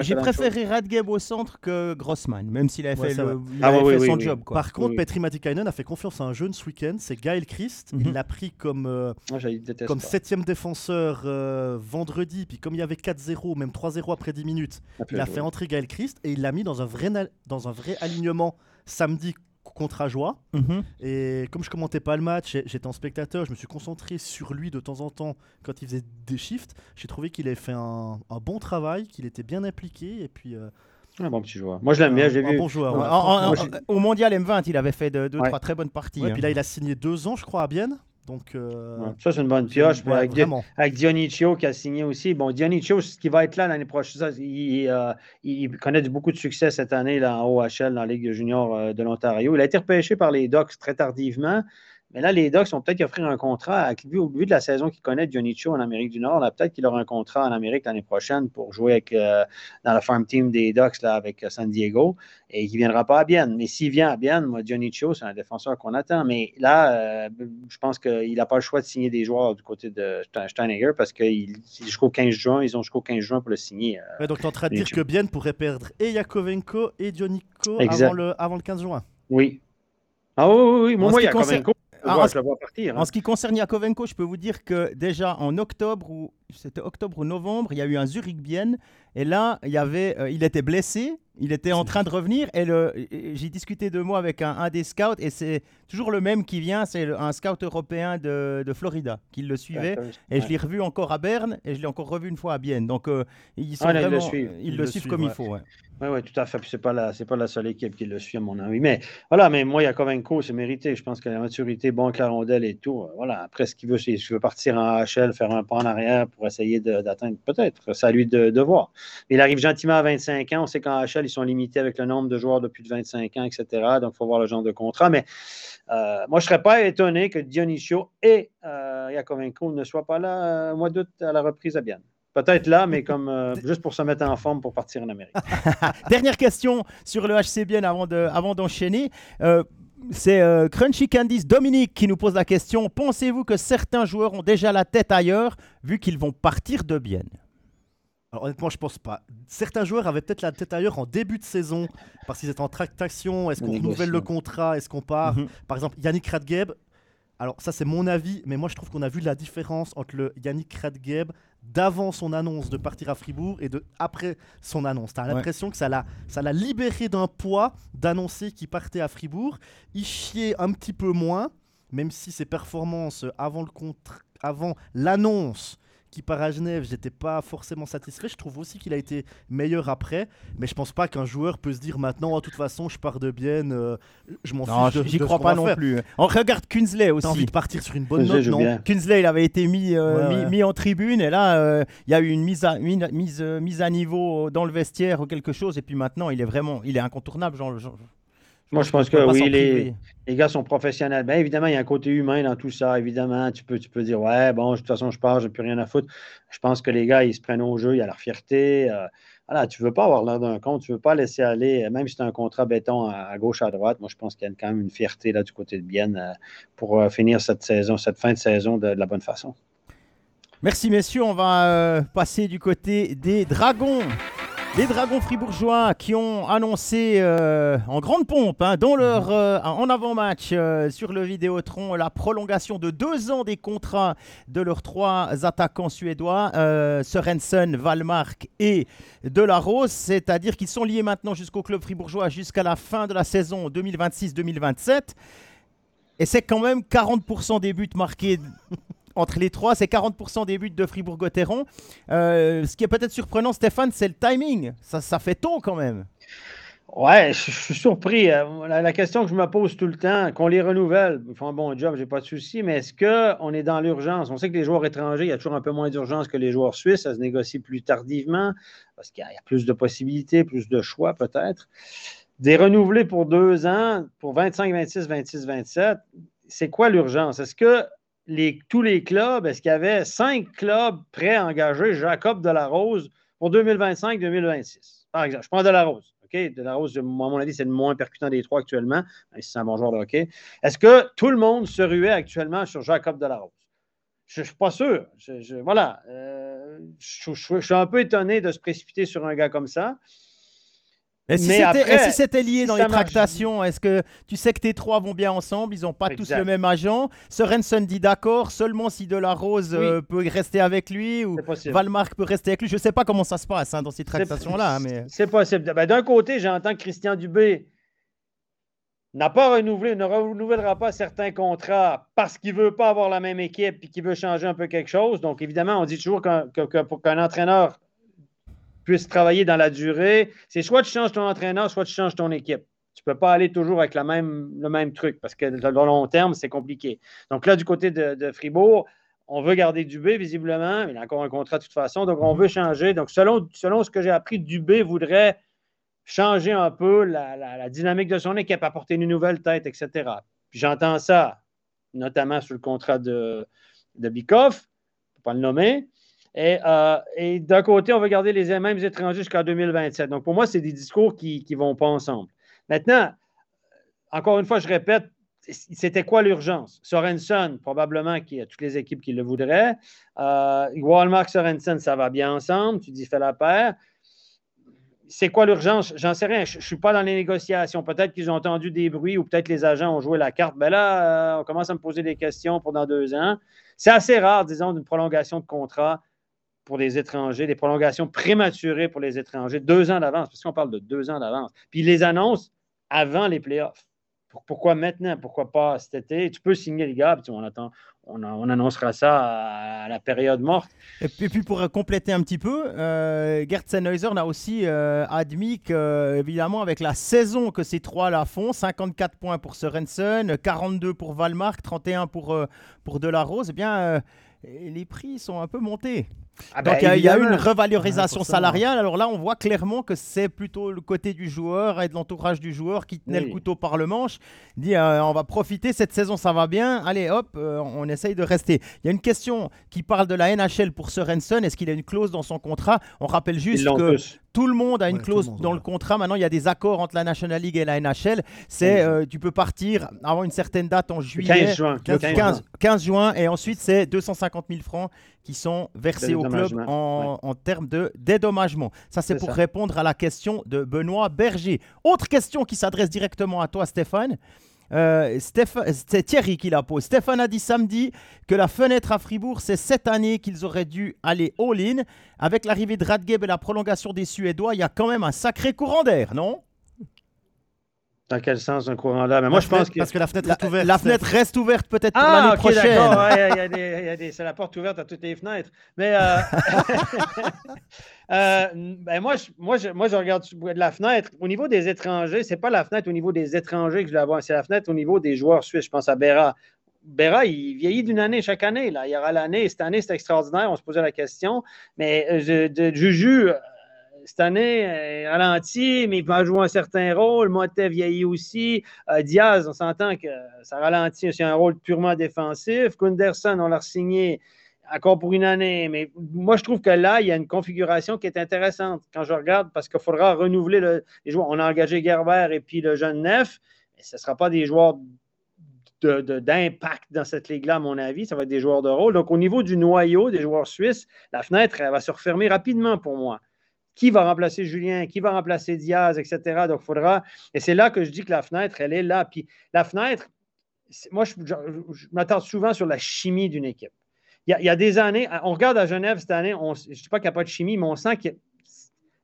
J'ai préféré Radgeb au centre que Grossman, même s'il avait Ouais, fait, le- il Ah avait ouais, fait oui, son oui, job. Quoi. Par contre. Petri Matikainen a fait confiance à un jeune ce week-end, c'est Gaël Christ. Mhm. Il l'a pris comme, euh, comme pas. septième défenseur euh, vendredi. Puis comme il y avait 4-0, même 3-0 après 10 minutes, il a fait entrer Gaël Christ et il l'a mis dans un vrai, dans un vrai alignement samedi contre Ajoie. Mhm. Et comme je commentais pas le match, j'étais en spectateur, je me suis concentré sur lui de temps en temps quand il faisait des shifts. J'ai trouvé qu'il avait fait un, un bon travail, qu'il était bien impliqué et puis euh, Un bon petit joueur. Moi, je l'aime bien. un, J'ai un vu. bon joueur. En- ouais. en- en- Moi, j'ai- au mondial M20, il avait fait deux, deux Ouais. trois très bonnes parties. Ouais, hein. puis là, il a signé deux ans, je crois, à Bienne. Donc, euh, Ouais, Ça, c'est une bonne pioche. avec, avec Dionicio qui a signé aussi. Bon, Dionicio, ce qui va être là l'année prochaine, il, euh, il connaît beaucoup de succès cette année là, en OHL, dans la Ligue junior euh, de l'Ontario. Il a été repêché par les Ducks très tardivement. Mais là, les Ducks vont peut-être offrir un contrat. vu, au vu de la saison qu'il connaît, Dionicio en Amérique du Nord, peut-être qu'il aura un contrat en Amérique l'année prochaine pour jouer avec, euh, dans la farm team des Ducks là, avec euh, San Diego et qu'il ne viendra pas à Bienne. Mais s'il vient à Bienne, moi, Dionicio, c'est un défenseur qu'on attend. Mais là, euh, je pense qu'il n'a pas le choix de signer des joueurs du côté de Ste- Steinegger parce que jusqu'au 15 juin, ils ont jusqu'au 15 juin pour le signer. euh. Ouais, donc, tu es en train de dire que Bienne pourrait perdre et Yakovenko et Dionico avant le, avant le 15 juin. Oui. Ah oui, oui, oui. Moi, moi ce il y qui a concerne- Kovenko, Ah, je vois partir. hein. En ce qui concerne Yakovenko, je peux vous dire que déjà en octobre, ou c'était octobre ou novembre, il y a eu un Zurich Bienne. Et là, il, y avait, euh, il était blessé, il était en train de revenir. Et, j'ai discuté de moi avec un, un des scouts, et c'est toujours le même qui vient, c'est un scout européen de, de Florida qui le suivait. Et je l'ai revu encore à Berne, et je l'ai encore revu une fois à Bienne. Donc, euh, ils sont Ah, là, ils le vraiment, suivent. ils Ils le suivent suivent, comme il ouais. faut. ouais. Oui, oui, tout à fait. Puis c'est pas la, pas la seule équipe qui le suit, à mon avis. Mais voilà, mais moi, Yakovenko, c'est mérité. Je pense que la maturité, bon avec la rondelle et tout. euh, Voilà. Après, ce qu'il veut, c'est s'il veut partir en HL, faire un pas en arrière pour essayer d'atteindre, peut-être. C'est à lui de, de voir. Il arrive gentiment à 25 ans. On sait qu'en HL, ils sont limités avec le nombre de joueurs de plus de 25 ans, etc. Donc, il faut voir le genre de contrat. Mais euh, moi, je ne serais pas étonné que Dionisio et euh, Yakovenko ne soient pas là euh, au mois d'août à la reprise à Bienne. Peut-être là, mais comme euh, juste pour se mettre en forme pour partir en Amérique. Dernière question sur le avant de- avant d'enchaîner. Euh, c'est euh, Crunchy Candice Dominique qui nous pose la question. Pensez-vous que certains joueurs ont déjà la tête ailleurs vu qu'ils vont partir de Bienne? Alors, honnêtement, je pense pas. Certains joueurs avaient peut-être la tête ailleurs en début de saison parce qu'ils étaient en tractation. Est-ce qu'on renouvelle le contrat Est-ce qu'on part Mhm. Par exemple, Yannick Radgeb. Alors, ça, c'est mon avis, mais moi, je trouve qu'on a vu la différence entre le Yannick Radgeb d'avant son annonce de partir à Fribourg et de après son annonce. T'as Ouais. l'impression que ça l'a, ça l'a libéré d'un poids d'annoncer qu'il partait à Fribourg. Il chiait un petit peu moins, même si ses performances avant, le contre... avant l'annonce qui part à Genève, j'étais pas forcément satisfait. Je trouve aussi qu'il a été meilleur après, mais je pense pas qu'un joueur peut se dire maintenant, Oh, de toute façon, je pars de Bienne, euh, je m'en fiche j'y crois pas non faire. plus. On regarde Kunsley T'as envie aussi. de partir sur une bonne note, non bien. Kunsley, il avait été mis, euh, Ouais, mis, ouais. mis en tribune et là, euh, il y a eu une mise à, mise, mise, mise à niveau dans le vestiaire ou quelque chose. Et puis maintenant, il est vraiment il est incontournable. Genre, genre- Moi, je pense que oui, les, gars sont professionnels. Bien évidemment, il y a un côté humain dans tout ça. Évidemment, tu peux, tu peux dire, ouais, bon, de toute façon, je pars, j'ai plus rien à foutre. Je pense que les gars, ils se prennent au jeu, il y a leur fierté. euh, voilà, tu veux pas avoir l'air d'un compte, tu veux pas laisser aller, euh, même si c'est un contrat béton à, à gauche, à droite. Moi, je pense qu'il y a quand même une fierté là du côté de Bienne euh, pour euh, finir cette saison, cette fin de saison de, de la bonne façon. Merci messieurs, on va euh, passer du côté des Dragons. Les Dragons fribourgeois qui ont annoncé euh, en grande pompe, hein, dans leur, euh, en avant-match euh, sur le Vidéotron, la prolongation de deux ans des contrats de leurs trois attaquants suédois, Sørensen, Valmark et Delarose. C'est-à-dire qu'ils sont liés maintenant jusqu'au club fribourgeois jusqu'à la fin de la saison 2026-2027. Et c'est quand même 40% des buts marqués entre les trois, c'est 40% des buts de Fribourg-Gotteron. Euh, ce qui est peut-être surprenant, Stéphane, c'est le timing. Ça, ça fait tôt quand même. Ouais, je, suis surpris. Euh, La, question que je me pose tout le temps, qu'on les renouvelle, ils font un bon job, j'ai pas de souci, mais est-ce qu'on est dans l'urgence? On sait que les joueurs étrangers, il y a toujours un peu moins d'urgence que les joueurs suisses, ça se négocie plus tardivement, parce qu'il y a plus de possibilités, plus de choix peut-être. Des renouvelés pour deux ans, pour 25, 26, 26, 27, c'est quoi l'urgence? Est-ce que tous les clubs, est-ce qu'il y avait cinq clubs prêts à engager Jacob Delarose pour 2025-2026? Par exemple, je prends Delarose. OK? Delarose, à mon avis, c'est le moins percutant des trois actuellement, si c'est un bon joueur de hockey. Est-ce que tout le monde se ruait actuellement sur Jacob Delarose? Je ne suis pas sûr. voilà. Euh, je, suis un peu étonné de se précipiter sur un gars comme ça. Et si c'était lié dans les tractations, est-ce que tu sais que tes trois vont bien ensemble Ils n'ont pas tous le même agent? Sorensen dit d'accord, seulement si De La Rose euh, peut rester avec lui ou Valmark peut rester avec lui. Je ne sais pas comment ça se passe hein, dans ces tractations-là. Mais... C'est possible. Ben, d'un côté, j'entends que Christian Dubé n'a pas renouvelé, ne renouvellera pas certains contrats parce qu'il ne veut pas avoir la même équipe et qu'il veut changer un peu quelque chose. Donc, évidemment, on dit toujours qu'un entraîneur puisse travailler dans la durée, c'est soit tu changes ton entraîneur, soit tu changes ton équipe. Tu ne peux pas aller toujours avec le même truc parce que dans le long terme, c'est compliqué. Donc là, du côté de, Fribourg, on veut garder Dubé, visiblement. Il a encore un contrat de toute façon. Donc, on veut changer. Donc, selon, ce que j'ai appris, Dubé voudrait changer un peu la, dynamique de son équipe, apporter une nouvelle tête, etc. J'entends ça, notamment sur le contrat de, de Bikoff, pour ne pas le nommer. Euh, et, d'un côté, on veut garder les mêmes étrangers jusqu'en 2027. Donc, pour moi, c'est des discours qui ne vont pas ensemble. Maintenant, encore une fois, je répète, c'était quoi l'urgence? Sorensen, probablement qu'il y a toutes les équipes qui le voudraient. Euh, Walmart, Sorensen, ça va bien ensemble. Tu dis, fais la paire c'est quoi l'urgence? J'en sais rien. Je ne suis pas dans les négociations. Peut-être qu'ils ont entendu des bruits ou peut-être les agents ont joué la carte. Ben là, euh, on commence à me poser des questions pendant deux ans. C'est assez rare, disons, d'une prolongation de contrat pour les étrangers, des prolongations prématurées pour les étrangers, deux ans d'avance, parce qu'on parle de deux ans d'avance. Puis ils les annoncent avant les playoffs. Pourquoi maintenant? Pourquoi pas cet été? Tu peux signer les gars, on attend, on, annoncera ça à, la période morte. Et puis, pour compléter un petit peu, euh, Gerd Sennheiser a aussi euh, admis que, évidemment, avec la saison que ces trois-là font, 54 points pour Sorensen, 42 pour Valmark, 31 pour, euh, pour Delarose, eh bien, euh, les prix sont un peu montés. Ah Donc ben, il y, a une revalorisation salariale. Alors là, on voit clairement que c'est plutôt le côté du joueur et de l'entourage du joueur qui tenait le couteau par le manche. Dit euh, on va profiter, cette saison ça va bien. Allez hop, euh, on essaye de rester. Il y a une question qui parle de la NHL pour Sorensen. Est-ce qu'il a une clause dans son contrat? On rappelle juste que tout le monde a une clause dans le contrat. Maintenant, il y a des accords entre la National League et la NHL. C'est euh, tu peux partir avant une certaine date en juillet, 15 juin, 15, 15 juin, et ensuite c'est 250 000 francs qui sont versés au club en, termes de dédommagement. Ça, c'est pour répondre à la question de Benoît Berger. Autre question qui s'adresse directement à toi, Stéphane. Euh, c'est Thierry qui la pose. Stéphane a dit samedi que la fenêtre à Fribourg, c'est cette année qu'ils auraient dû aller all-in. Avec l'arrivée de Radgeb et la prolongation des Suédois, il y a quand même un sacré courant d'air, non? Dans quel sens un courant d'air? Mais moi, je pense que. Parce que la fenêtre est ouverte. La fenêtre reste ouverte peut-être pour ah, l'année prochaine. D'accord. c'est la porte ouverte à toutes les fenêtres. Mais. Euh, euh, ben moi, je, moi, je, moi, je regarde de la fenêtre. Au niveau des étrangers, c'est pas la fenêtre au niveau des étrangers que je vais voir, c'est la fenêtre au niveau des joueurs suisses. Je pense à Béra. Béra, il vieillit d'une année chaque année. Là. Il y aura l'année. Cette année, c'est extraordinaire. On se posait la question. Mais euh, de, Juju, cette année, euh, ralenti, mais il va jouer un certain rôle. Motet vieillit aussi. Euh, Diaz, on s'entend que ça ralentit. C'est un rôle purement défensif. Kunderson, on l'a signé encore pour une année. Mais moi, je trouve que là, il y a une configuration qui est intéressante quand je regarde parce qu'il faudra renouveler les joueurs. On a engagé Gerber et puis le jeune Neuf. Mais ce ne sera pas des joueurs d'impact dans cette ligue-là, à mon avis. Ça va être des joueurs de rôle. Donc, au niveau du noyau des joueurs suisses, la fenêtre, elle va se refermer rapidement pour moi qui va remplacer Julien, qui va remplacer Diaz, etc. Donc, il faudra. Et c'est là que je dis que la fenêtre, elle est là. Puis la fenêtre, moi, je, m'attends souvent sur la chimie d'une équipe. Il y, a, des années, on regarde à Genève cette année, je ne dis pas qu'il n'y a pas de chimie, mais on sent qu'il y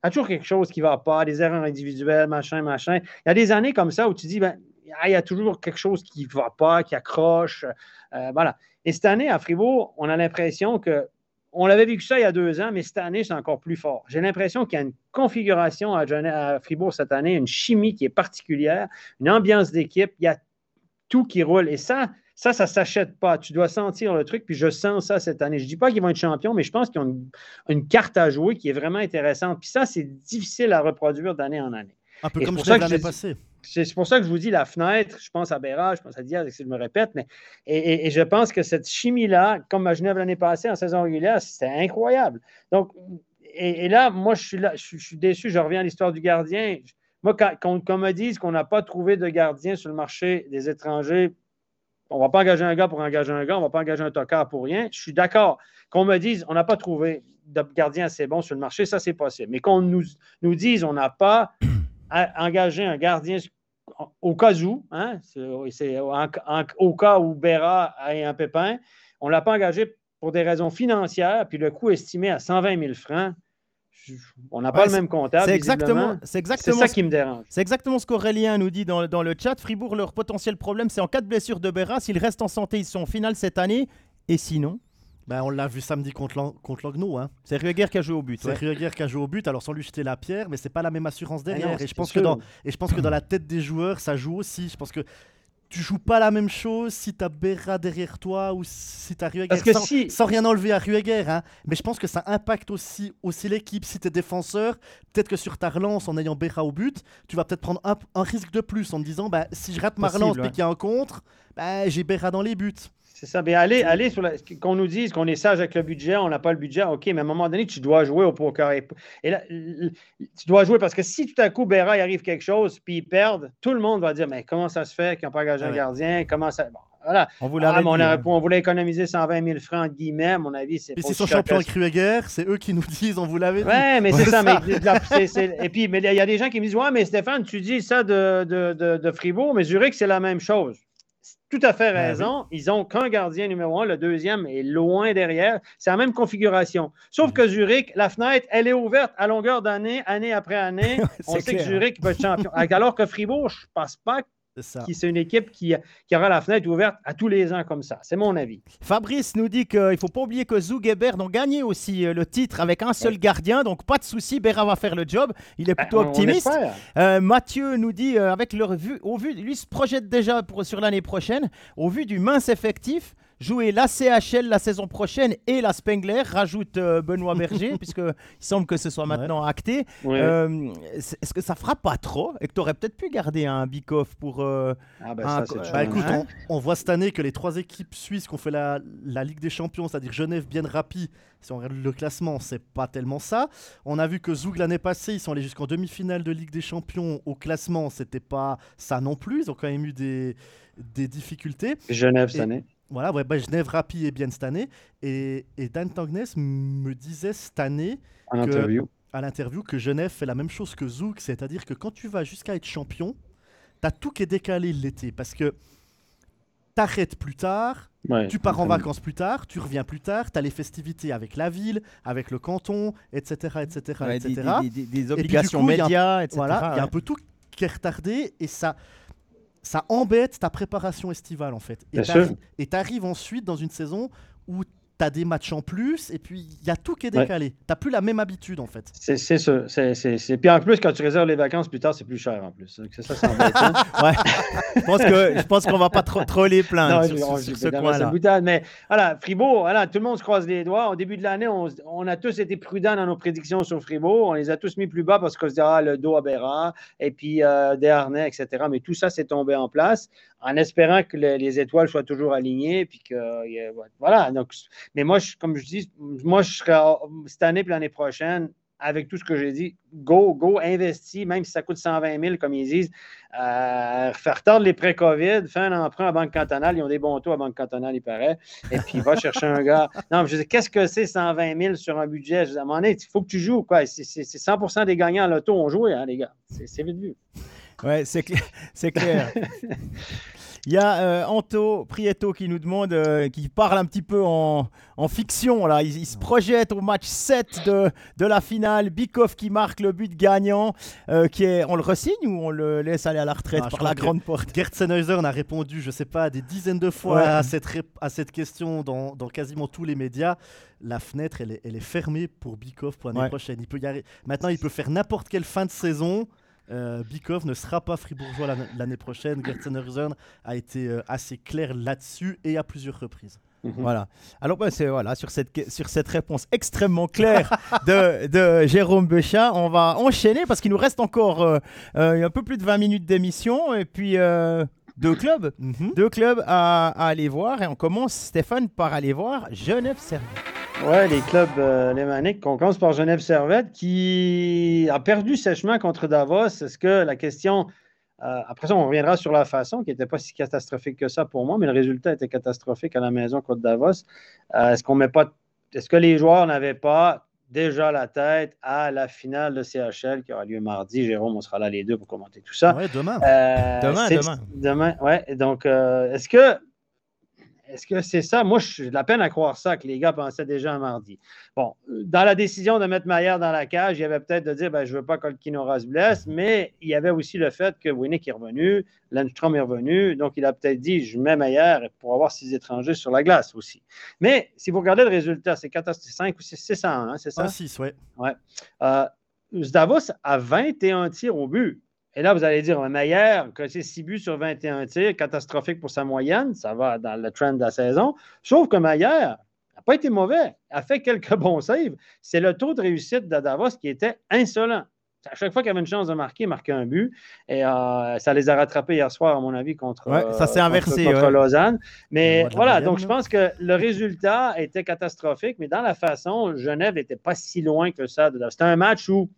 a toujours quelque chose qui ne va pas, des erreurs individuelles, machin, machin. Il y a des années comme ça où tu dis, ben, il y a toujours quelque chose qui ne va pas, qui accroche. Euh, voilà. Et cette année, à Fribourg, on a l'impression que on l'avait vécu ça il y a deux ans, mais cette année, c'est encore plus fort. J'ai l'impression qu'il y a une configuration à, Fribourg cette année, une chimie qui est particulière, une ambiance d'équipe, il y a tout qui roule. Et ça, ça, ça ne s'achète pas. Tu dois sentir le truc, puis je sens ça cette année. Je ne dis pas qu'ils vont être champions, mais je pense qu'ils ont une, carte à jouer qui est vraiment intéressante. Puis ça, c'est difficile à reproduire d'année en année. Un peu comme je l'année passée c'est pour ça que je vous dis la fenêtre, je pense à Béra, je pense à Diaz, si je me répète, mais et, je pense que cette chimie-là, comme à Genève l'année passée en saison régulière, c'était incroyable. Donc, et, là, moi, je suis là, je, suis déçu, je reviens à l'histoire du gardien. Moi, quand, qu'on me dise qu'on n'a pas trouvé de gardien sur le marché des étrangers, On ne va pas engager un gars pour engager un gars, on ne va pas engager un tocard pour rien. Je suis d'accord. Qu'on me dise, on n'a pas trouvé de gardien assez bon sur le marché, ça, c'est possible. Mais qu'on nous, nous dise, on n'a pas engagé un gardien au cas où, hein, c'est au cas où Béra a un pépin, on ne l'a pas engagé pour des raisons financières, puis le coût estimé à 120 000 francs. On n'a pas le même comptable. C'est exactement, c'est exactement ça qui me dérange. C'est exactement ce qu'Aurélien nous dit dans, dans, le chat. Fribourg, leur potentiel problème, c'est en cas de blessure de Béra, s'ils restent en santé, ils sont en finale cette année. Et sinon ben, on l'a vu samedi contre, contre Logno. Hein. C'est Rueger qui a joué au but. C'est Rueger qui a joué au but. Alors sans lui jeter la pierre, mais c'est pas la même assurance ah derrière. et, je pense que dans, et je pense que dans la tête des joueurs, ça joue aussi. Je pense que tu joues pas la même chose si tu as Berra derrière toi ou si tu as Rueger. sans, sans, rien enlever à Rueger. Hein. Mais je pense que ça impacte aussi, aussi l'équipe. Si tu es défenseur, peut-être que sur ta relance, en ayant Berra au but, tu vas peut-être prendre un, risque de plus en te disant bah, si je rate ma relance et qu'il y a un contre, bah, j'ai Berra dans les buts. C'est ça. Mais allez, allez sur qu'on nous dise qu'on est sage avec le budget, on n'a pas le budget, OK, mais à un moment donné, tu dois jouer au poker. Et là, tu dois jouer parce que si tout à coup, Béra, il arrive quelque chose, puis ils perdent, tout le monde va dire Mais comment ça se fait qu'ils n'ont pas engagé un gardien? Comment ça. voilà. On voulait, ah, hein. on, voulait économiser 120 000 francs, guillemets, à mon avis. Mais c'est son champion de Krueger, c'est eux qui nous disent, on vous l'avait dit. Oui, mais c'est ça. Mais, et puis, il y a des gens qui me disent Ouais, mais Stéphane, tu dis ça de, de, de, de Fribourg, mais Zurich, c'est la même chose tout à fait ben raison. Ils n'ont qu'un gardien numéro un. Le deuxième est loin derrière. C'est la même configuration. Sauf que Zurich, la fenêtre, elle est ouverte à longueur d'année, année après année. On sait que Zurich peut être champion. Alors que Fribourg, je ne pense pas c'est une équipe qui, qui, aura la fenêtre ouverte à tous les ans comme ça. C'est mon avis. Fabrice nous dit qu'il ne faut pas oublier que Zug et Berd ont gagné aussi euh, le titre avec un seul gardien. Donc pas de souci, Berra va faire le job. Il est ben, plutôt optimiste. Euh, Mathieu nous dit, euh, avec leur vue, au vu, lui se projette déjà pour, sur l'année prochaine, au vu du mince effectif, jouer la CHL la saison prochaine et la Spengler, rajoute euh, Benoît Berger, puisqu'il semble que ce soit maintenant acté. Euh, est-ce que ça fera pas trop et que tu aurais peut-être pu garder un Bikoff pour. Euh, ah ben bah écoute, on, voit cette année que les trois équipes suisses qui ont fait la, la Ligue des Champions, c'est-à-dire Genève, bien Rapide, si on regarde le classement, c'est pas tellement ça. On a vu que Zoug l'année passée, ils sont allés jusqu'en demi-finale de Ligue des Champions. Au classement, c'était pas ça non plus. Ils ont quand même eu des, des difficultés. Genève cette année. Voilà, ouais, bah, Genève Rapi est bien cette année. Et, et Dan Tangnes me disait cette année à l'interview que Genève fait la même chose que Zouk, c'est-à-dire que quand tu vas jusqu'à être champion, tu as tout qui est décalé l'été parce que t'arrêtes plus tard, tu pars en vacances plus tard, tu reviens plus tard, tu as les festivités avec la ville, avec le canton, etc. etc., etc. Des, obligations médias, etc. Voilà, il y a un peu tout qui est retardé et ça, ça embête ta préparation estivale en fait. Et tu arrives ensuite dans une saison où tu as des matchs en plus et puis il y a tout qui est décalé. Tu n'as plus la même habitude en fait. C'est ça. C'est Puis en plus, quand tu réserves les vacances plus tard, c'est plus cher en plus. C'est ça, c'est embêtant. ouais. Je pense que je pense qu'on va pas trop, trop les plaindre sur, ce coin-là. Mais voilà, Fribourg, voilà, tout le monde se croise les doigts. Au début de l'année, on, on, a tous été prudents dans nos prédictions sur Fribourg. On les a tous mis plus bas parce qu'on se dit ah, le dos aberrant et puis euh, des harnais, etc. Mais tout ça s'est tombé en place en espérant que les étoiles soient toujours alignées. Puis que, voilà. Donc, mais moi, comme je dis, moi, je serai cette année et l'année prochaine, avec tout ce que j'ai dit, go, go, investis, même si ça coûte 120 000, comme ils disent, euh, faire tordre les pré-COVID, faire un emprunt à Banque cantonale, ils ont des bons taux à Banque cantonale, il paraît, et puis va chercher un gars. Non, je dis, qu'est-ce que c'est 120 000 sur un budget? Je dis, à un moment donné, il faut que tu joues, quoi. C'est 100% des gagnants à l'auto ont joué, hein, les gars. C'est vite vu. Ouais, c'est clair. C'est clair. Il y a euh, Anto Prieto qui nous demande, euh, qui parle un petit peu en, fiction. Là. Il, se projette au match 7 de, de la finale. Bikov qui marque le but gagnant. Euh, qui est, on le resigne ou on le laisse aller à la retraite par la grande porte? Gert Sennheiser a répondu, je sais pas, des dizaines de fois à, cette à cette question dans, dans, quasiment tous les médias. La fenêtre, elle est, elle est fermée pour Bikov pour l'année prochaine. Il peut y Maintenant, il peut faire n'importe quelle fin de saison. Euh, Bikov ne sera pas fribourgeois l'année prochaine. Gertzenhausen a été euh, assez clair là-dessus et à plusieurs reprises. Mhm. Voilà. Alors, bah, c'est voilà, sur cette, sur cette réponse extrêmement claire de, de Jérôme Béchat, on va enchaîner parce qu'il nous reste encore euh, un peu plus de 20 minutes d'émission et puis deux clubs, mhm. deux clubs à, aller voir. Et on commence, Stéphane, par aller voir Genève Servette. Ouais, les clubs euh, lémaniques. On commence par Genève Servette qui a perdu sèchement contre Davos. Est-ce que la question Euh, après ça, on reviendra sur la façon qui n'était pas si catastrophique que ça pour moi, mais le résultat était catastrophique à la maison contre Davos. Euh, est-ce qu'on met pas. Est-ce que les joueurs n'avaient pas déjà la tête à la finale de CHL qui aura lieu mardi. Jérôme, on sera là les deux pour commenter tout ça. Oui, demain. demain, demain. Demain, ouais. Donc, est-ce que est-ce que c'est ça? Moi, j'ai de la peine à croire ça, que les gars pensaient déjà à mardi. Bon, dans la décision de mettre Maillard dans la cage, il y avait peut-être de dire ben, je ne veux pas que Kinora se blesse, mais il y avait aussi le fait que Winnick est revenu, Landstrom est revenu, donc il a peut-être dit je mets Maillard pour avoir six étrangers sur la glace aussi. Mais si vous regardez le résultat, c'est 5 ou 6 à 1, hein, c'est ça? 6, oui. Ouais. Euh, Zdavos a 21 tirs au but. Et là, vous allez dire, Maillard, que c'est 6 buts sur 21 tirs, catastrophique pour sa moyenne, ça va dans le trend de la saison. Sauf que Maillard n'a pas été mauvais, a fait quelques bons saves. C'est le taux de réussite de Davos qui était insolent. À chaque fois qu'il avait une chance de marquer, il marquait un but. Et euh, ça les a rattrapés hier soir, à mon avis, contre, ouais, ça s'est inversé, contre, Lausanne. Mais voilà, donc je pense que le résultat était catastrophique, mais dans la façon, Genève n'était pas si loin que ça. C'était un match où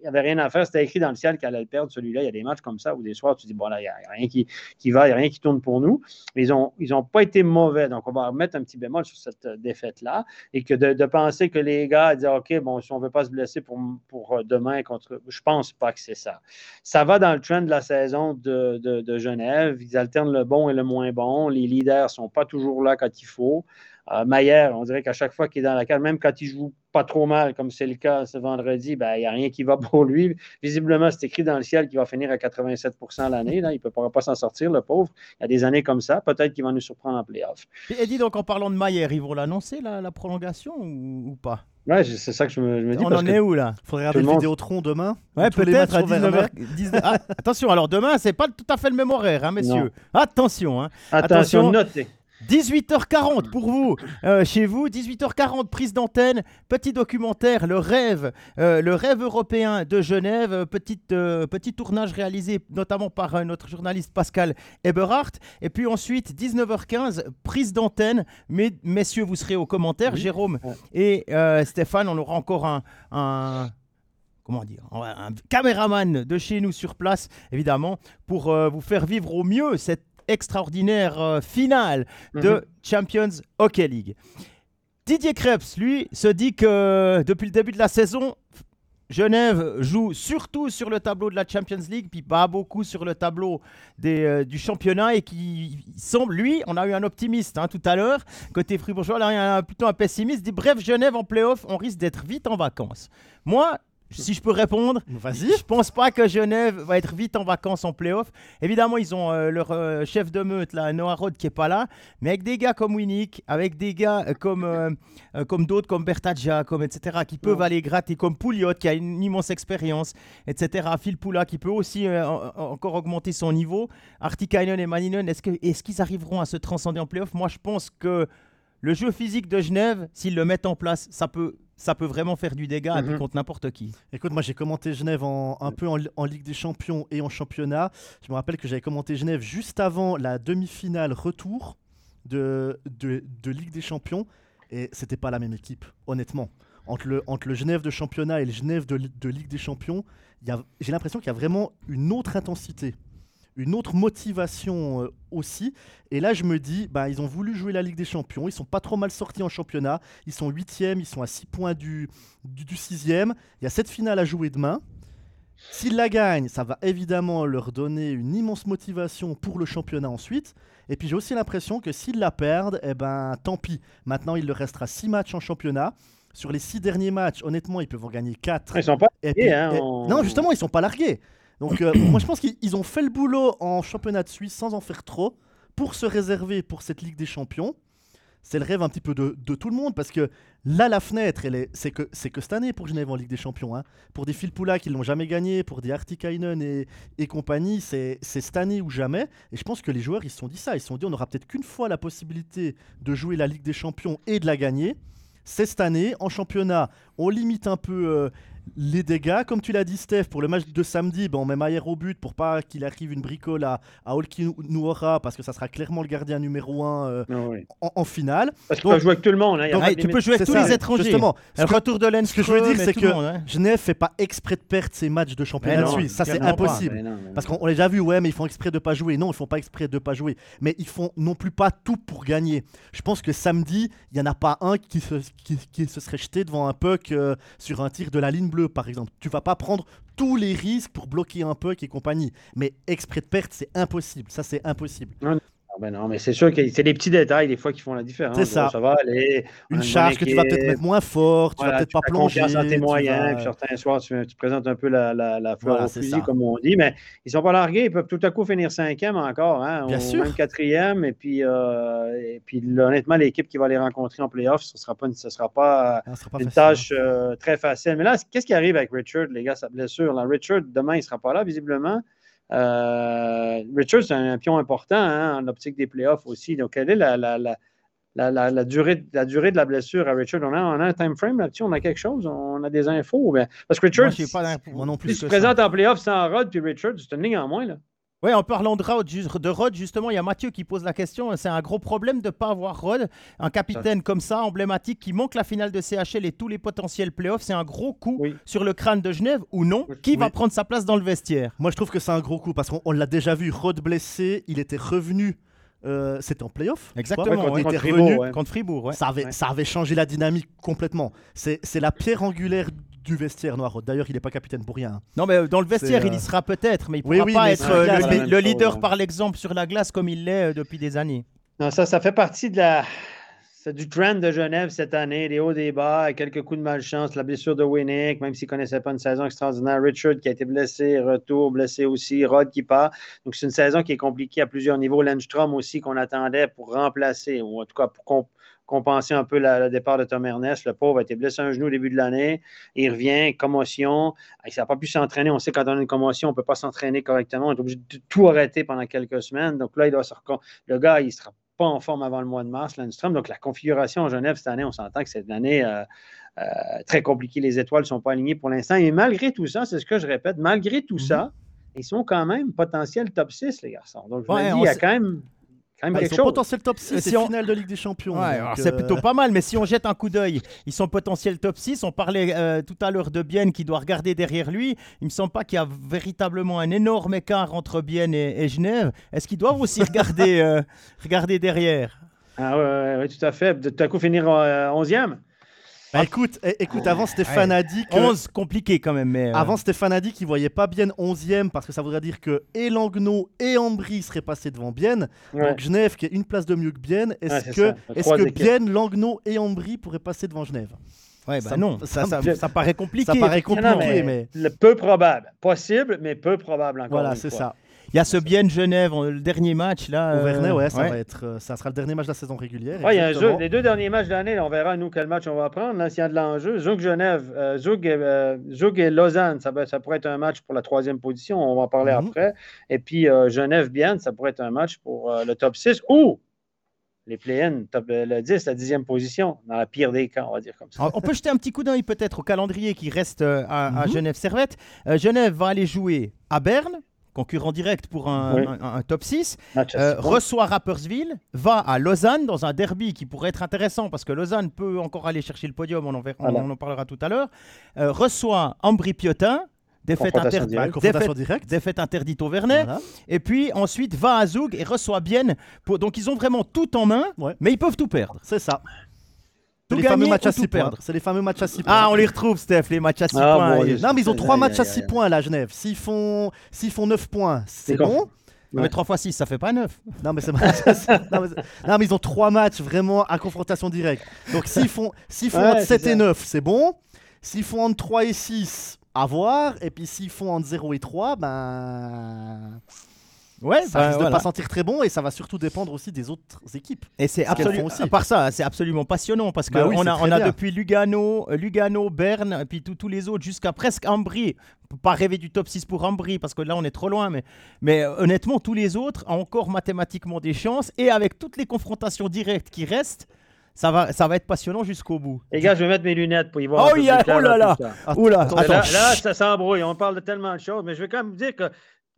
n'y avait rien à faire. C'était écrit dans le ciel qu'elle allait perdre, celui-là. Il y a des matchs comme ça où des soirs, tu dis, bon, là, il n'y a, rien qui, qui va, il n'y a rien qui tourne pour nous. Mais ils n'ont ils ont pas été mauvais. Donc, on va remettre un petit bémol sur cette euh, défaite-là. Et que de, penser que les gars disent, OK, bon, si on ne veut pas se blesser pour, pour euh, demain contre. Je ne pense pas que c'est ça. Ça va dans le trend de la saison de, de, de Genève. Ils alternent le bon et le moins bon. Les leaders ne sont pas toujours là quand il faut. Euh, Maillère, on dirait qu'à chaque fois qu'il est dans la cage, même quand il joue pas trop mal, comme c'est le cas ce vendredi, ben, il n'y a rien qui va pour lui. Visiblement, c'est écrit dans le ciel qu'il va finir à 87% l'année. Il ne pourra pas s'en sortir, le pauvre. Il y a des années comme ça. Peut-être qu'il va nous surprendre en playoff. Et dit donc, en parlant de Maillère, ils vont l'annoncer, la, prolongation ou, pas? Ouais, c'est ça que je me, dis. On en est où là? Il faudrait regarder le Vidéotron demain. Ouais, peut-être à 19h. Ah, attention, alors demain, c'est pas tout à fait le même horaire, hein, messieurs. Attention, hein. Attention, attention, notez. 18h40 pour vous, euh, chez vous, 18h40 prise d'antenne, petit documentaire, le rêve, euh, le rêve européen de Genève, euh, petit tournage réalisé notamment par notre journaliste Pascal Eberhardt, et puis ensuite 19h15 prise d'antenne, messieurs vous serez aux commentaires, Jérôme et Stéphane, on aura encore un, comment dire, un caméraman de chez nous sur place, évidemment, pour vous faire vivre au mieux cette extraordinaire euh, finale de mhm. Champions Hockey League. Didier Krebs, lui, se dit que depuis le début de la saison, Genève joue surtout sur le tableau de la Champions League, puis pas beaucoup sur le tableau des, euh, du championnat, et qui semble, lui, on a eu un optimiste hein, tout à l'heure, côté fribourgeois, là, il y a plutôt un pessimiste, dit bref, Genève en playoff, on risque d'être vite en vacances. Moi, si je peux répondre, vas-y. Je pense pas que Genève va être vite en vacances en playoff. Évidemment, ils ont euh, leur euh, chef de meute, là, Noah Rod, qui est pas là. Mais avec des gars comme Winnick, avec des gars euh, comme, comme d'autres, comme Bertadja, comme etc., qui peuvent aller gratter, comme Pouliot, qui a une immense expérience, etc. Phil Poula, qui peut aussi encore augmenter son niveau. Artikainen et Maninen, est-ce qu'ils est arriveront à se transcender en playoff? Moi, je pense que le jeu physique de Genève, s'ils le mettent en place, ça peut ça peut vraiment faire du dégât mhm. contre n'importe qui. Écoute, moi j'ai commenté Genève en, un peu en, Ligue des Champions et en championnat. Je me rappelle que j'avais commenté Genève juste avant la demi-finale retour de, de, Ligue des Champions et c'était pas la même équipe, honnêtement. Entre le, entre le Genève de championnat et le Genève de, de Ligue des Champions, j'ai l'impression qu'il y a vraiment une autre intensité une autre motivation euh, aussi. Et là, je me dis, bah, ils ont voulu jouer la Ligue des Champions. Ils sont pas trop mal sortis en championnat. Ils sont huitièmes, ils sont à 6 points du, du, sixième. Il y a cette finale à jouer demain. S'ils la gagnent, ça va évidemment leur donner une immense motivation pour le championnat ensuite. Et puis j'ai aussi l'impression que s'ils la perdent, eh ben tant pis. Maintenant, il leur restera 6 matchs en championnat. Sur les 6 derniers matchs, honnêtement, ils peuvent en gagner 4. Ils sont pas largués, hein, Non, justement, ils sont pas largués. Donc euh, moi je pense qu'ils ont fait le boulot en championnat de Suisse sans en faire trop pour se réserver pour cette Ligue des Champions. C'est le rêve un petit peu de, tout le monde parce que là la fenêtre c'est que que cette année pour Genève en Ligue des Champions. Hein. Pour des Philpoula qui l'ont jamais gagné, pour des Artikainen et, compagnie, c'est cette année ou jamais. Et je pense que les joueurs ils se sont dit ça, ils se sont dit on aura peut-être qu'une fois la possibilité de jouer la Ligue des Champions et de la gagner c'est cette année. En championnat, on limite un peu euh, les dégâts. Comme tu l'as dit, Steph, pour le match de samedi, ben, on met Maillère au but pour pas qu'il arrive une bricole à, à Olki Nuora, parce que ça sera clairement le gardien numéro 1 Ah oui. en, en finale. Parce que tu Donc- peux jouer avec tout le monde. y a donc, pas Ah, de tu peux jouer avec tous ça, les étrangers. Justement, Le retour de Lens. ce que je veux dire, c'est que hein. Genève fait pas exprès de perdre ses matchs de championnat Mais de non, Suisse. Ça, c'est impossible. Mais non, mais non. Parce qu'on on l'a déjà vu, ouais, mais ils font exprès de pas jouer. Non, ils font pas exprès de pas jouer. Mais ils font non plus pas tout pour gagner. Je pense que samedi, il y en a pas un qui se, qui, qui se serait jeté devant un puck euh, sur un tir de la ligne bleue, par exemple. Tu vas pas prendre tous les risques pour bloquer un puck et compagnie. Mais exprès de perte, c'est impossible. Ça, c'est impossible. Ben non, mais c'est sûr que c'est des petits détails des fois qui font la différence. C'est ça. Ça va aller. Une charge que tu vas peut-être mettre moins fort, tu Voilà, vas peut-être pas as plonger. confiance tes moyens. vas- Puis certains soirs, tu, tu présentes un peu la, la, la fleur Voilà, au fusil, ça. comme on dit. Mais ils sont pas largués. Ils peuvent tout à coup finir cinquième encore. Hein, Bien ou sûr. même quatrième. Et puis, euh, et puis honnêtement, l'équipe qui va les rencontrer en playoff, ce ne sera pas, une- ce sera pas Ah, ce sera pas une facile, hein. tâche euh, très facile. Mais là, qu'est-ce qui arrive avec Richard, les gars, sa blessure? Là, Richard, demain, il ne sera pas là, visiblement. Euh, Richard, c'est un pion important hein, en optique des playoffs aussi. Donc, quelle est la, la, la, la, la- la durée, la durée de la blessure à Richard? On a, on a un time frame là-dessus? On a quelque chose? On a des infos? Ben, parce que Richard, Moi, pas. Moi non si plus tu que te ça. présentes en playoff sans Rod puis Richard, c'est une ligne en moins. Là. Oui, en parlant de Rod, ju- de Rod, justement, il y a Mathieu qui pose la question. C'est un gros problème de ne pas avoir Rod, un capitaine comme ça, emblématique, qui manque la finale de CHL et tous les potentiels playoffs. C'est un gros coup Oui. sur le crâne de Genève ou non? Qui va prendre sa place dans le vestiaire? Moi, je trouve que c'est un gros coup parce qu'on on l'a déjà vu. Rod blessé, il était revenu. euh, C'était en playoff. Exactement, quand ouais. il était Contre Fribourg, revenu. ouais. Contre Fribourg, ouais. Ça, avait, Ouais. ça avait changé la dynamique complètement. C'est la pierre angulaire du vestiaire noir. D'ailleurs, il n'est pas capitaine pour rien. hein. Non, mais euh, dans le vestiaire, il y euh, sera peut-être, mais il ne Oui, pourra oui, pas être euh, le, leader chose, par l'exemple sur la glace comme il l'est euh, depuis des années. Non, ça, ça fait partie de la. C'est du trend de Genève cette année, les hauts, des bas, quelques coups de malchance, la blessure de Winnick, même s'il ne connaissait pas une saison extraordinaire. Richard qui a été blessé, retour, blessé aussi, Rod qui part. Donc, c'est une saison qui est compliquée à plusieurs niveaux. Lenstrom aussi qu'on attendait pour remplacer, ou en tout cas pour com- compenser un peu le départ de Tom Ernest. Le pauvre a été blessé un genou au début de l'année. Il revient, commotion. Il n'a pas pu s'entraîner. On sait quand on a une commotion, on ne peut pas s'entraîner correctement. On est obligé de tout arrêter pendant quelques semaines. Donc là, il doit se le gars, il ne sera pas en forme avant le mois de mars, Landstrom. Donc, la configuration en Genève cette année, on s'entend que c'est une année euh, euh, très compliquée. Les étoiles ne sont pas alignées pour l'instant. Et malgré tout ça, c'est ce que je répète, malgré tout ça, ils sont quand même potentiel top 6, les garçons. Donc, je Ouais, me dis, il y a quand même, quand même Bah, ils sont chose. potentiel top 6 Euh, et si on- finale de Ligue des Champions. Ouais, donc, alors c'est euh, plutôt pas mal, mais si on jette un coup d'œil, ils sont potentiels top 6. On parlait euh, tout à l'heure de Bienne qui doit regarder derrière lui. Il me semble pas qu'il y a véritablement un énorme écart entre Bienne et, et Genève. Est-ce qu'ils doivent aussi regarder, euh, regarder derrière? Ah ouais, ouais, ouais, tout à fait. De tout à coup, finir euh, 11e. Bah, écoute, eh, écoute, avant Stéphane Ouais. a dit que 11, compliqué quand même. Mais, euh, Avant, Stéphane a dit qu'il voyait pas bien 11e parce que ça voudrait dire que et Langnau et Ambry seraient passés devant Bienne. Ouais. Donc Genève qui est une place de mieux que Bienne. Est-ce Ouais, que, ça. est Trois que. Bienne, Langnau et Ambry pourraient passer devant Genève? Ouais, bah ça- non, ça ça, ça- ça paraît compliqué. Ça paraît Non, non, compliqué, mais, Le peu probable. Possible, mais peu probable encore. voilà, c'est ça. Il y a ce Bienne-Genève, on- le dernier match là. Au euh, Vernet, ouais, ça va être, euh, ça sera le dernier match de la saison régulière. Ouais, il y a un jeu. Les deux derniers matchs de l'année, on verra nous quel match on va prendre. Là, s'il y a de l'enjeu. Zoug Genève, euh, Zoug, et, euh, Lausanne, ça, ça pourrait être un match pour la troisième position. On va en parler Mhm. après. Et puis euh, Genève-Bienne, ça pourrait être un match pour euh, le top 6 ou les play-in, top, euh, le 10, la dixième position, dans la pire des cas, on va dire comme ça. On on peut jeter un petit coup d'œil peut-être au calendrier qui reste euh, à, à Mhm. Genève Servette. Euh, Genève va aller jouer à Berne, concurrent direct pour un, Oui. un- un top 6. Match Euh, reçoit Rapperswil, va à Lausanne dans un derby qui pourrait être intéressant parce que Lausanne peut encore aller chercher le podium, on en, verra- on Voilà. en parlera tout à l'heure. Euh, reçoit défaite, inter- directe. confrontation défaite- défaite interdite au Vernet. Voilà. Et puis ensuite va à Zoug et reçoit Bienne. Pour... Donc ils ont vraiment tout en main, Ouais. mais ils peuvent tout perdre. C'est ça. Tout C'est les fameux gagner matchs ou à tout 6 points. perdre. C'est les fameux matchs à 6 points. Ah, on les retrouve, Steph, les matchs à 6 Ah, points. bon, Et- les- Non, mais ils ont Aïe, 3 aïe, matchs à aïe, 6 aïe. points là, Genève. S'ils font, s'ils font 9 points, c'est bon. Mais 3 x 6, ça fait pas 9. Non mais, c'est non, mais non, mais ils ont trois matchs vraiment à confrontation directe. Donc s'ils font, s'ils font Ouais, entre c'est 7 et ça. 9, c'est bon. S'ils font entre 3 et 6, à voir. Et puis s'ils font entre 0 et 3, ben... Ouais, Ça bah, risque de voilà. pas sentir très bon et ça va surtout dépendre aussi des autres équipes. Et c'est absolument. À part ça, c'est absolument passionnant parce Bah qu'on oui, on a, très on a bien. depuis Lugano, euh, Lugano, Berne, et puis tous- les autres jusqu'à presque Ambry. On peut pas rêver du top 6 pour Ambry parce que là on est trop loin, mais, mais euh, honnêtement, tous les autres ont encore mathématiquement des chances et avec toutes les confrontations directes qui restent. Ça va, ça va être passionnant jusqu'au bout. Les gars, je vais mettre mes lunettes pour y voir. Oh, il y a, oh là là, oh là, là, là, ça s'embrouille. On parle de tellement de choses, mais je vais quand même dire que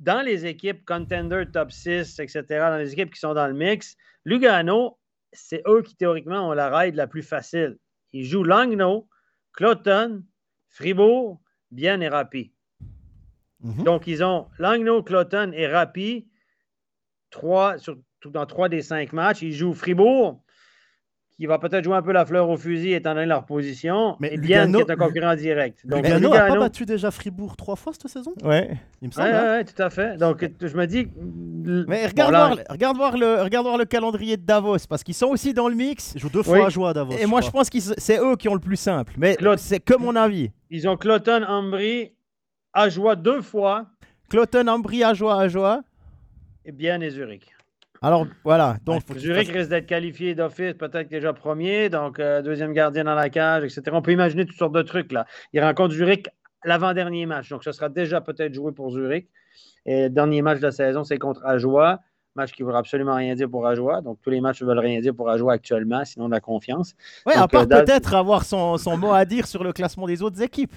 dans les équipes contender top 6, etc., dans les équipes qui sont dans le mix, Lugano, c'est eux qui théoriquement ont la ride la plus facile. Ils jouent Langnau, Cloton, Fribourg, Bien et Rapi. Mhm. Donc, ils ont Langnau, Cloton et Rapi, trois, dans trois des cinq matchs. Ils jouent Fribourg, qui va peut-être jouer un peu la fleur au fusil étant donné leur position. Mais bien qui est un concurrent direct. Donc, Lugano n'a pas battu déjà Fribourg trois fois cette saison? Oui. Il me semble. Oui, hein. tout à fait. Donc, je me dis. Mais regarde, voir, regarde, voir, le, regarde voir le calendrier de Davos, parce qu'ils sont aussi dans le mix. Ils jouent deux fois à jouer à Davos. Et moi, je pense que c'est eux qui ont le plus simple. Mais c'est que mon avis. Ils ont Cloton, Ambry, Ajoie deux fois. Cloton, Ambry, Ajoie, Ajoie. Et bien et Zurich. Alors voilà. Donc, Zurich risque d'être qualifié d'office, peut-être déjà premier, donc euh, deuxième gardien dans la cage, etc. On peut imaginer toutes sortes de trucs là. Il rencontre Zurich l'avant-dernier match, donc ce sera déjà peut-être joué pour Zurich. Et le dernier match de la saison, c'est contre Ajoie. Match qui ne veut absolument rien dire pour Ajoie. Donc, tous les matchs ne veulent rien dire pour Ajoie actuellement, sinon de la confiance. Oui, à part euh, peut-être avoir son, son mot à dire sur le classement des autres équipes.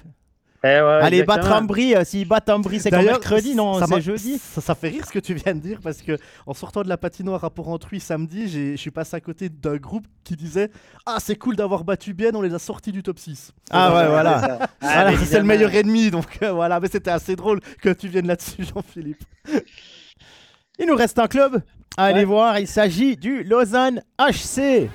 Eh Allez, battre Ambry, euh, s'ils battent Ambry, c'est quand mercredi, non C'est jeudi ça, fait rire ce que tu viens de dire parce que en sortant de la patinoire à Port-Entruy samedi, je suis passé à côté d'un groupe qui disait Ah, c'est cool d'avoir battu bien, on les a sortis du top 6. Ah, ouais, voilà. Ah, c'est le meilleur ennemi, donc euh, voilà. Mais c'était assez drôle que tu viennes là-dessus, Jean-Philippe. Il nous reste un club Allez voir, il s'agit du Lausanne HC.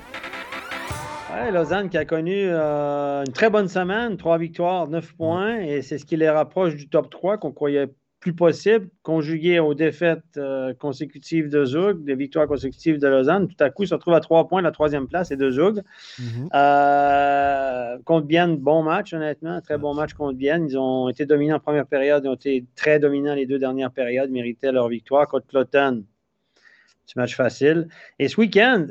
Lausanne qui a connu euh, une très bonne semaine, trois victoires, neuf points, et c'est ce qui les rapproche du top 3 qu'on croyait plus possible, conjugué aux défaites euh, consécutives de Zug, des victoires consécutives de Lausanne. Tout à coup, ils se retrouvent à trois points de la troisième place et de Zug. Mhm. Euh, contre Bienne, bon match, honnêtement, très bon match contre Bienne. Ils ont été dominants en première période, ils ont été très dominants les deux dernières périodes, méritaient leur victoire. Contre Cloton, c'est match facile. Et ce week-end,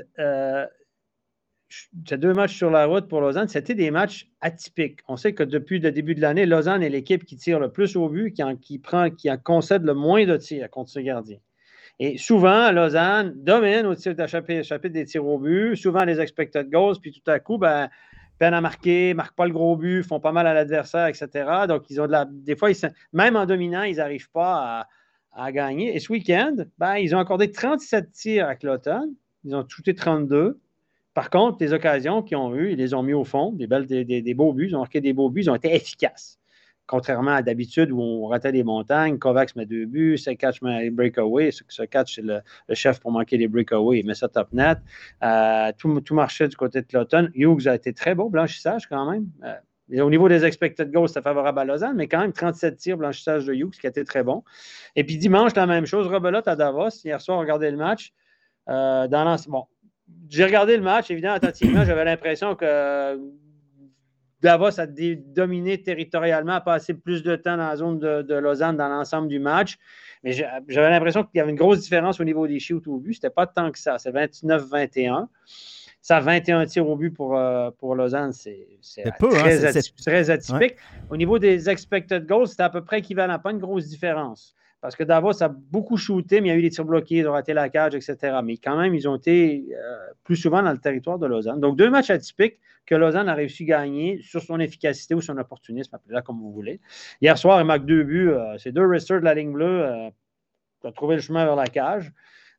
ces deux matchs sur la route pour Lausanne, c'était des matchs atypiques. On sait que depuis le début de l'année, Lausanne est l'équipe qui tire le plus au but, qui, qui, prend, qui en concède le moins de tirs contre ce gardien. Et souvent, Lausanne domine au tir chapitre des tirs au but, souvent les expected goals, puis tout à coup, ben, peine à marquer, marquent pas le gros but, font pas mal à l'adversaire, etc. Donc, ils ont de la. Des fois, même en dominant, ils n'arrivent pas à, à, gagner. Et ce week-end, ben, ils ont accordé 37 tirs à l'automne. Ils ont shooté 32. Par contre, les occasions qu'ils ont eues, ils les ont mis au fond, des, belles, des, beaux buts, ils ont marqué des beaux buts, ils ont été efficaces. Contrairement à d'habitude où on ratait des montagnes, Kovacs met deux buts, catch met les breakaways. Ce c'est le, chef pour manquer les breakaways, il met ça top net. Euh, tout, marchait du côté de l'automne. Hughes a été très beau, blanchissage quand même. Euh, au niveau des expected goals, c'était favorable à Lausanne, mais quand même 37 tirs, blanchissage de Hughes, qui a été très bon. Et puis dimanche, la même chose. Rebelote à Davos. Hier soir, on regardait le match. Euh, dans bon, j'ai regardé le match, évidemment, attentivement, j'avais l'impression que Davos a dominé territorialement, a passé plus de temps dans la zone de, Lausanne dans l'ensemble du match. Mais j'avais l'impression qu'il y avait une grosse différence au niveau des shoots au but. C'était pas tant que ça. C'est 29-21. Ça, 21 tirs au but pour, euh, pour Lausanne, c'est hein, très, atypique. Au niveau des expected goals, c'était à peu près équivalent. Pas une grosse différence. Parce que Davos a beaucoup shooté, mais il y a eu des tirs bloqués, ils ont raté la cage, etc. Mais quand même, ils ont été euh, plus souvent dans le territoire de Lausanne. Donc, deux matchs atypiques que Lausanne a réussi à gagner sur son efficacité ou son opportunisme, appelez-la comme vous voulez. Hier soir, il marque deux buts. Euh, c'est deux resters de la ligne bleue euh, qui ont trouvé le chemin vers la cage.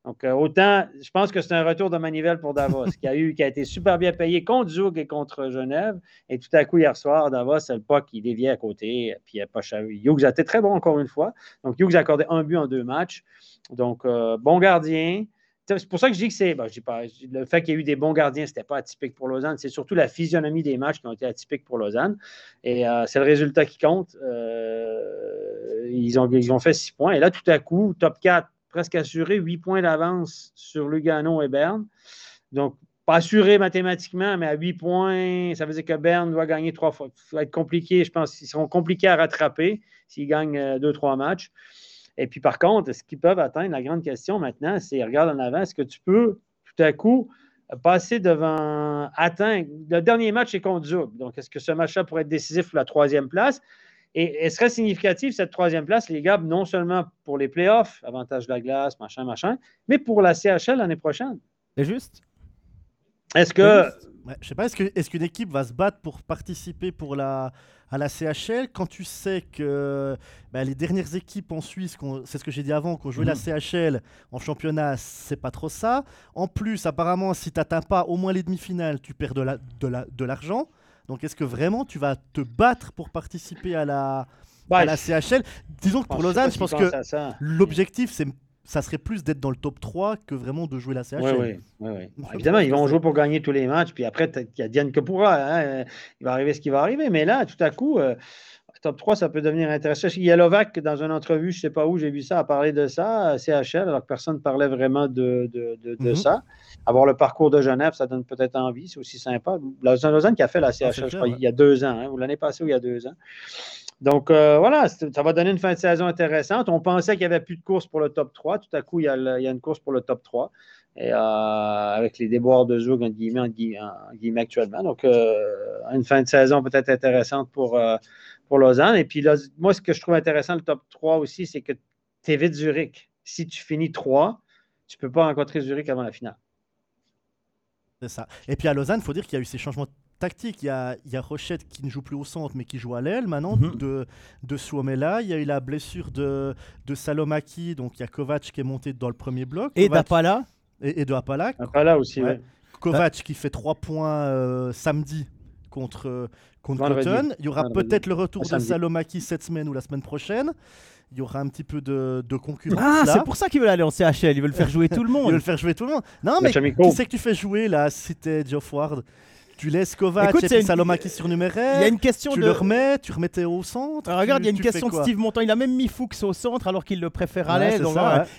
Donc, euh, autant, je pense que c'est un retour de manivelle pour Davos, qui a, eu, qui a été super bien payé contre Zug et contre Genève. Et tout à coup, hier soir, Davos, c'est le pas qui déviait à côté. Puis, il a pas Hughes a été très bon encore une fois. Donc, Hughes a accordé un but en deux matchs. Donc, euh, bon gardien. C'est pour ça que je dis que c'est. pas, le fait qu'il y ait eu des bons gardiens, ce n'était pas atypique pour Lausanne. C'est surtout la physionomie des matchs qui ont été atypiques pour Lausanne. Et euh, c'est le résultat qui compte. ils, ont, ils ont fait six points. Et là, tout à coup, top 4 presque assuré 8 points d'avance sur Lugano et Berne. Donc, pas assuré mathématiquement, mais à 8 points, ça veut dire que Berne doit gagner trois fois. Ça va être compliqué, je pense. Ils seront compliqués à rattraper s'ils gagnent euh, deux, trois matchs. Et puis, par contre, est-ce qu'ils peuvent atteindre la grande question maintenant? C'est regarde en avant, est-ce que tu peux tout à coup passer devant, atteindre. Le dernier match est contre. Donc, est-ce que ce match-là pourrait être décisif pour la troisième place? Et elle serait significative, cette troisième place, les gars, non seulement pour les playoffs, avantage de la glace, machin, machin, mais pour la CHL l'année prochaine. C'est juste. Est-ce que Ouais, je sais pas, est-ce qu'une est équipe va se battre pour participer pour la, à la CHL quand tu sais que bah, les dernières équipes en Suisse, c'est ce que j'ai dit avant, qu'on jouait la mhm. CHL en championnat, c'est pas trop ça. En plus, apparemment, si tu n'atteins pas au moins les demi-finales, tu perds de l'argent. La, de la, de l'argent. Donc est-ce que vraiment tu vas te battre pour participer à la, bah, à la CHL Disons que pour Lausanne, je pense que l'objectif, c'est ça serait plus d'être dans le top 3 que vraiment de jouer la CHL. Oui, oui, oui. évidemment, ils vont jouer pour gagner tous les matchs, puis après, il y a Diane que pourra. Hein. Il va arriver ce qui va arriver. Mais là, tout à coup, euh, top 3, ça peut devenir intéressant. Il y a Lovac, dans une entrevue, je ne sais pas où, j'ai vu ça, a parlé de ça, CHL, alors que personne ne parlait vraiment de, de, de, mm-hmm. ça. Avoir le parcours de Genève, ça donne peut-être envie, c'est aussi sympa. Lausanne qui a fait la CHL, ah, je crois, il y a deux ans, hein, ou l'année passée ou il y a deux ans. Donc euh, voilà, ça va donner une fin de saison intéressante. On pensait qu'il n'y avait plus de course pour le top 3. Tout à coup, il y a, une course pour le top 3. Et, euh, avec les déboires de Zug, en guillemets, actuellement. Donc, euh, une fin de saison peut-être intéressante pour, pour Lausanne. Et puis, moi, ce que je trouve intéressant, le top 3 aussi, c'est que tu évites Zurich. Si tu finis 3, tu ne peux pas rencontrer Zurich avant la finale. C'est ça. Et puis à Lausanne, il faut dire qu'il y a eu ces changements tactique. Il y, a, il y a Rochette qui ne joue plus au centre mais qui joue à l'aile maintenant mhm. de, de Suomela. Il y a eu la blessure de, de Salomaki, donc il y a Kovac qui est monté dans le premier bloc. Et d'Apala et, et, de Apala. Apala aussi, oui. Kovac qui fait 3 points euh, samedi contre, contre Cotton. Il y aura peut-être le retour de Salomaki cette semaine ou la semaine prochaine il y aura un petit peu de, de concurrence. Ah, c'est pour ça qu'ils veulent aller en CHL. Ils veulent faire jouer tout le monde. Ils veulent faire jouer tout le monde. Non, mais qui c'est que tu fais jouer là? C'était Geoff Ward. Tu laisses Kovac Écoute, et puis une... Salomaki surnuméraire. Il y a une question tu de... le remets, tu remettais au centre. regarde, il y a une question de Steve Montant. Il a même mis Fuchs au centre alors qu'il le préfère à l'aile.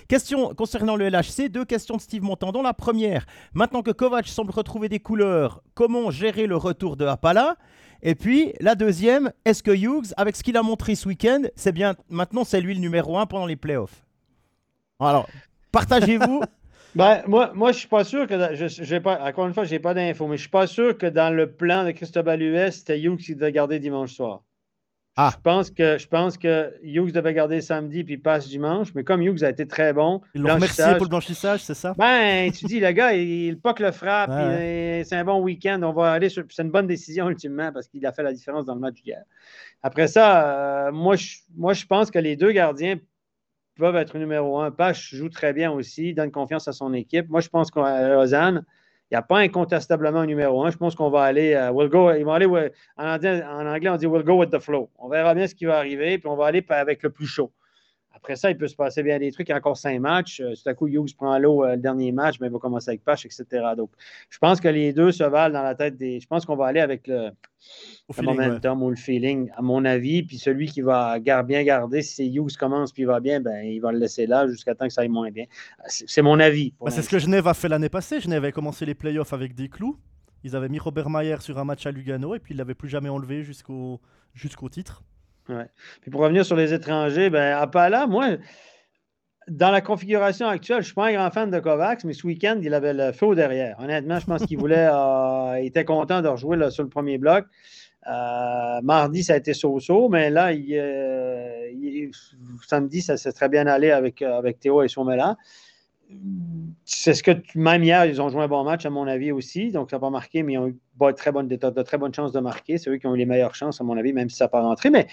Question concernant le LHC, deux questions de Steve Montant. Dont la première, maintenant que Kovac semble retrouver des couleurs, comment gérer le retour de Apala et puis la deuxième, est-ce que Hughes, avec ce qu'il a montré ce week-end, c'est bien maintenant c'est lui le numéro un pendant les playoffs? Alors, partagez-vous Ben, moi, moi, je suis pas sûr que. Je, pas, encore une fois, je n'ai pas d'infos, mais je suis pas sûr que dans le plan de Christophe US, c'était Hughes qui devait garder dimanche soir. Ah. Je, pense que, je pense que Hughes devait garder samedi puis passe dimanche, mais comme Hughes a été très bon. Ils l'ont remercié pour le blanchissage, c'est ça? Ben, tu dis, le gars, il, pas que le frappe, c'est un bon week-end. On va aller sur. C'est une bonne décision ultimement parce qu'il a fait la différence dans le match d'hier. Après ça, euh, moi, je, moi, je pense que les deux gardiens peuvent être numéro un. Pache joue très bien aussi, donne confiance à son équipe. Moi, je pense qu'à Lausanne, il n'y a pas incontestablement un numéro un. Je pense qu'on va aller, euh, we'll go, ils vont aller, en, anglais, on dit we'll go with the flow. On verra bien ce qui va arriver, puis on va aller avec le plus chaud. Après ça, il peut se passer bien des trucs. Il y a encore cinq matchs. Euh, tout à coup, Hughes prend l'eau euh, le dernier match, mais il va commencer avec Pache, etc. Donc, je pense que les deux se valent dans la tête des. Je pense qu'on va aller avec le, momentum ou le feeling, à mon avis. Puis celui qui va bien garder, si Hughes commence puis il va bien, ben, il va le laisser là jusqu'à temps que ça aille moins bien. C'est mon avis. Bah, c'est ce que Genève a fait l'année passée. Genève avait commencé les playoffs avec des clous. Ils avaient mis Robert Mayer sur un match à Lugano et puis ils ne l'avaient plus jamais enlevé jusqu'au jusqu'au titre. Ouais. Puis pour revenir sur les étrangers, ben, Apala, moi, dans la configuration actuelle, je ne suis pas un grand fan de Kovacs, mais ce week-end, il avait le feu derrière. Honnêtement, je pense qu'il voulait, euh, était content de rejouer sur le premier bloc. Euh, mardi, ça a été so-so, mais là, euh, samedi, ça s'est très bien allé avec, avec Théo et Somela c'est ce que même hier, ils ont joué un bon match, à mon avis aussi. Donc, ça n'a pas marqué, mais ils ont eu de très, bonnes, de, chances de marquer. C'est eux qui ont eu les meilleures chances, à mon avis, même si ça n'a pas rentré. Mais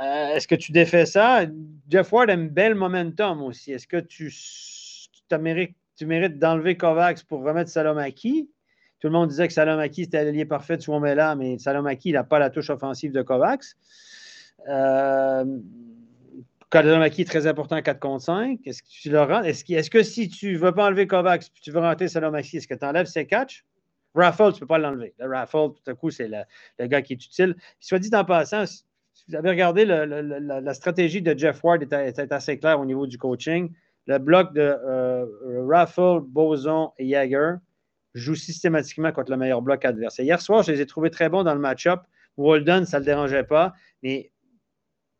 euh, est-ce que tu défais ça? Jeff Ward a un bel momentum aussi. Est-ce que tu, mérites, d'enlever Kovacs pour remettre Salomaki? Tout le monde disait que Salomaki, c'était l'allié parfait de Swomela, mais Salomaki, n'a pas la touche offensive de Kovacs. Euh, Kalamaki est très important à 4 contre 5. Est-ce que tu le rends? Est-ce, que si tu ne veux pas enlever Kovacs tu veux rentrer Salomaki, est-ce que tu enlèves ses catchs? Raffle, tu ne peux pas l'enlever. Le Raffle, tout à coup, c'est le, gars qui est utile. Soit dit en passant, si vous avez regardé la, stratégie de Jeff Ward était, assez claire au niveau du coaching. Le bloc de euh, Raffle, Boson et Jagger joue systématiquement contre le meilleur bloc adverse. hier soir, je les ai trouvés très bons dans le match-up. Walden, ça ne le dérangeait pas. Mais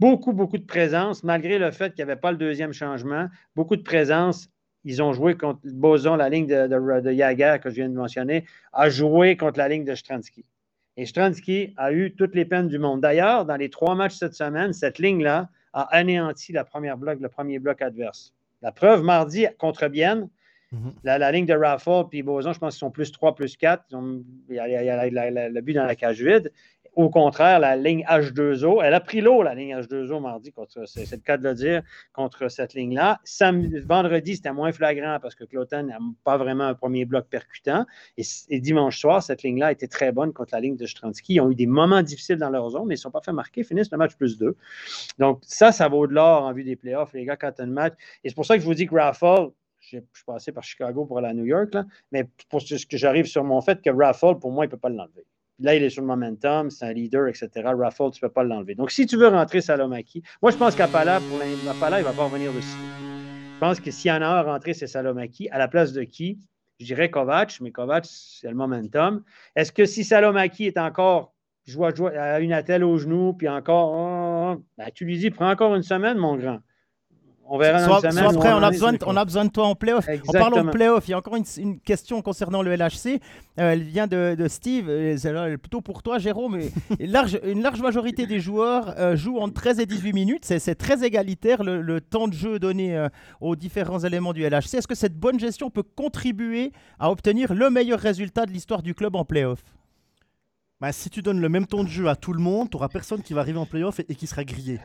beaucoup, beaucoup de présence, malgré le fait qu'il n'y avait pas le deuxième changement. Beaucoup de présence. Ils ont joué contre Boson, la ligne de, de, que je viens de mentionner, a joué contre la ligne de Stransky. Et Stransky a eu toutes les peines du monde. D'ailleurs, dans les trois matchs cette semaine, cette ligne-là a anéanti la première bloc, le premier bloc adverse. La preuve, mardi contre Bienne, Mhm. La, ligne de Raffle puis Boson, je pense qu'ils sont plus 3, plus 4. il y a, le but dans la cage vide. Au contraire, la ligne H2O, elle a pris l'eau, la ligne H2O, mardi, c'est le cas de le dire, contre cette ligne-là. Vendredi, c'était moins flagrant parce que Cloton n'a pas vraiment un premier bloc percutant. Et, dimanche soir, cette ligne-là était très bonne contre la ligne de Stransky. Ils ont eu des moments difficiles dans leur zone, mais ils ne sont pas fait marquer, finissent le match plus 2. Donc, ça, ça vaut de l'or en vue des playoffs, les gars, quand un match. Et c'est pour ça que je vous dis que Raffle, je suis passé par Chicago pour aller à New York, mais pour ce que j'arrive sur mon fait que Raffle, pour moi, il ne peut pas l'enlever. Là, il est sur le momentum, c'est un leader, etc. Raffle, tu ne peux pas l'enlever. Donc, si tu veux rentrer Salomaki, moi, je pense qu'Apala, pour il va pas revenir dessus. Je pense que s'il y en a un à rentrer, c'est Salomaki. À la place de qui? Je dirais Kovac, mais Kovac, c'est le momentum. Est-ce que si Salomaki est encore vois, à une attelle au genou, puis encore, oh, ben, tu lui dis, prends encore une semaine, mon grand. On verra dans soit, soit après, on a, besoin de, on a besoin de toi en playoff. En parlant de playoff, il y a encore une, question concernant le LHC. Euh, elle vient de, Steve. C'est plutôt pour toi, Jérôme. une, large, une large majorité des joueurs euh, jouent entre 13 et 18 minutes. C'est très égalitaire le, temps de jeu donné euh, aux différents éléments du LHC. Est-ce que cette bonne gestion peut contribuer à obtenir le meilleur résultat de l'histoire du club en playoff? Bah, si tu donnes le même temps de jeu à tout le monde, tu n'auras personne qui va arriver en playoff et, et qui sera grillé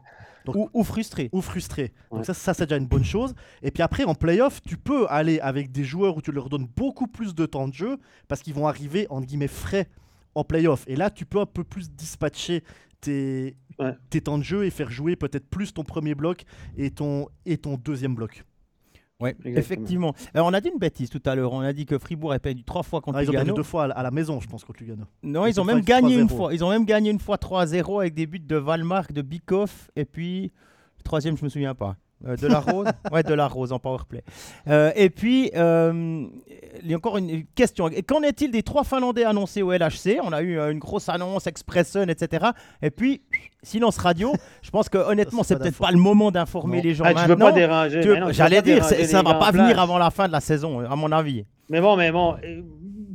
ou, frustré. Ou frustré. Donc ça, ça c'est déjà une bonne chose. Et puis après, en playoff, tu peux aller avec des joueurs où tu leur donnes beaucoup plus de temps de jeu parce qu'ils vont arriver, en guillemets, frais en playoff. Et là, tu peux un peu plus dispatcher tes, tes temps de jeu et faire jouer peut-être plus ton premier bloc et ton, et ton deuxième bloc. Oui, effectivement. Alors, on a dit une bêtise tout à l'heure. On a dit que Fribourg a perdu trois fois contre ah, Ils ont perdu deux fois à la maison, je pense, contre Lugano. Non, ils, ont même gagné une fois. Ils ont même gagné une fois 3-0 avec des buts de Valmark, de Bikoff et puis le troisième, je me souviens pas. Euh, de la rose? Ouais, de la rose en powerplay. Euh, et puis, euh, il y a encore une question. Qu'en est-il des trois Finlandais annoncés au LHC On a eu une grosse annonce, Expressen, etc. Et puis, silence radio. Je pense que honnêtement, c'est peut-être pas le moment d'informer les gens ah, maintenant. Tu veux pas déranger. J'allais dire, ça va pas venir avant la fin de la saison, à mon avis. Mais bon, mais bon,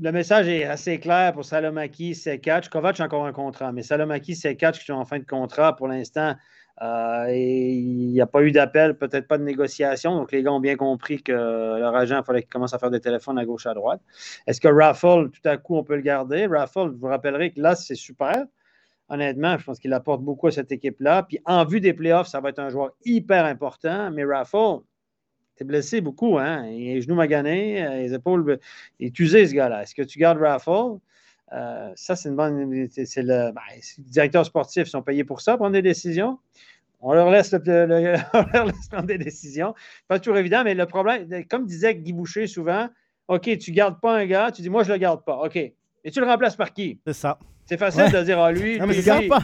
le message est assez clair pour Salomaki, c'est catch. Kovac a encore un contrat, mais Salomaki, c'est catch qui sont en fin de contrat pour l'instant. Euh, il n'y a pas eu d'appel, peut-être pas de négociation. Donc, les gars ont bien compris que leur agent, il fallait qu'il commence à faire des téléphones à gauche, à droite. Est-ce que Raffle, tout à coup, on peut le garder? Raffle, vous rappellerai que là, c'est super. Honnêtement, je pense qu'il apporte beaucoup à cette équipe-là. Puis, en vue des playoffs, ça va être un joueur hyper important. Mais Raffle, t'es blessé beaucoup, hein? Il a les genoux maganés, les épaules. Il est usé, ce gars-là. Est-ce que tu gardes Raffle? Euh, ça, c'est une bonne. C'est le, ben, les directeurs sportifs sont payés pour ça, prendre des décisions. On leur laisse, prendre des décisions. Pas toujours évident, mais le problème, comme disait Guy Boucher souvent, OK, tu ne gardes pas un gars, tu dis moi, je ne le garde pas. OK. Et tu le remplaces par qui? C'est ça. C'est facile de dire à lui. Non, mais je garde pas.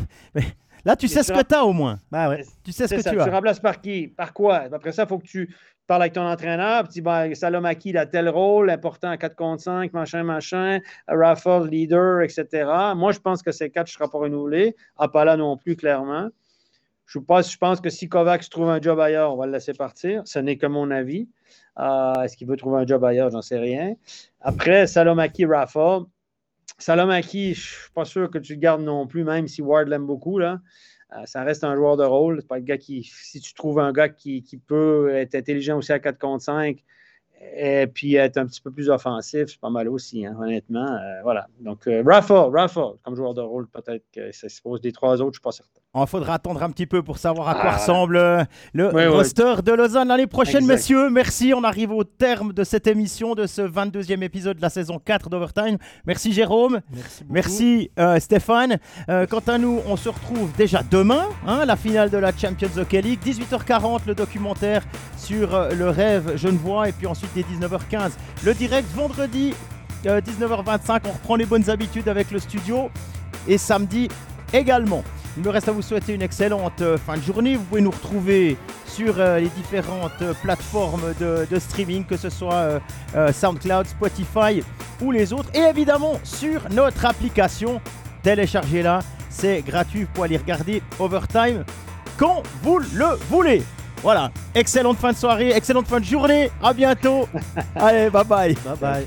là, tu sais ce que tu as au moins. Bah ouais. Tu sais ce que ça. tu as. Tu remplaces par qui? Par quoi? Après ça, il faut que tu parles avec ton entraîneur, tu dis ben, Salomaki, il a tel rôle, important à 4 contre 5, machin, machin, Raffle, leader, etc. Moi, je pense que ces quatre ne sera pas renouvelé. là non plus, clairement. Je pense, que si Kovacs trouve un job ailleurs, on va le laisser partir. Ce n'est que mon avis. Euh, est-ce qu'il veut trouver un job ailleurs? J'en sais rien. Après, Salomaki, Raffle. Salomaki, je ne suis pas sûr que tu le gardes non plus, même si Ward l'aime beaucoup. Là. Euh, ça reste un joueur de rôle. C'est pas le gars qui, si tu trouves un gars qui, peut être intelligent aussi à 4 contre 5 et puis être un petit peu plus offensif, c'est pas mal aussi, hein, honnêtement. Euh, voilà. Donc, euh, Raffle, Raffle, comme joueur de rôle, peut-être que ça se pose des trois autres, je ne suis pas certain. Il faudra attendre un petit peu pour savoir à quoi ah. ressemble euh, le roster de Lausanne l'année prochaine, messieurs. Merci. On arrive au terme de cette émission, de ce 22e épisode de la saison 4 d'Overtime. Merci Jérôme. Merci, euh, Stéphane. Euh, quant à nous, on se retrouve déjà demain, hein, la finale de la Champions Hockey League. 18h40, le documentaire sur le rêve genevois. Et puis ensuite, dès 19h15, le direct vendredi. 19h25, on reprend les bonnes habitudes avec le studio. Et samedi également. Il me reste à vous souhaiter une excellente euh, fin de journée. Vous pouvez nous retrouver sur euh, les différentes euh, plateformes de, streaming, que ce soit SoundCloud, Spotify ou les autres. Et évidemment sur notre application. Téléchargez-la, c'est gratuit pour aller regarder Overtime quand vous le voulez. Voilà, excellente fin de soirée, excellente fin de journée. À bientôt. Allez, bye bye. Bye bye.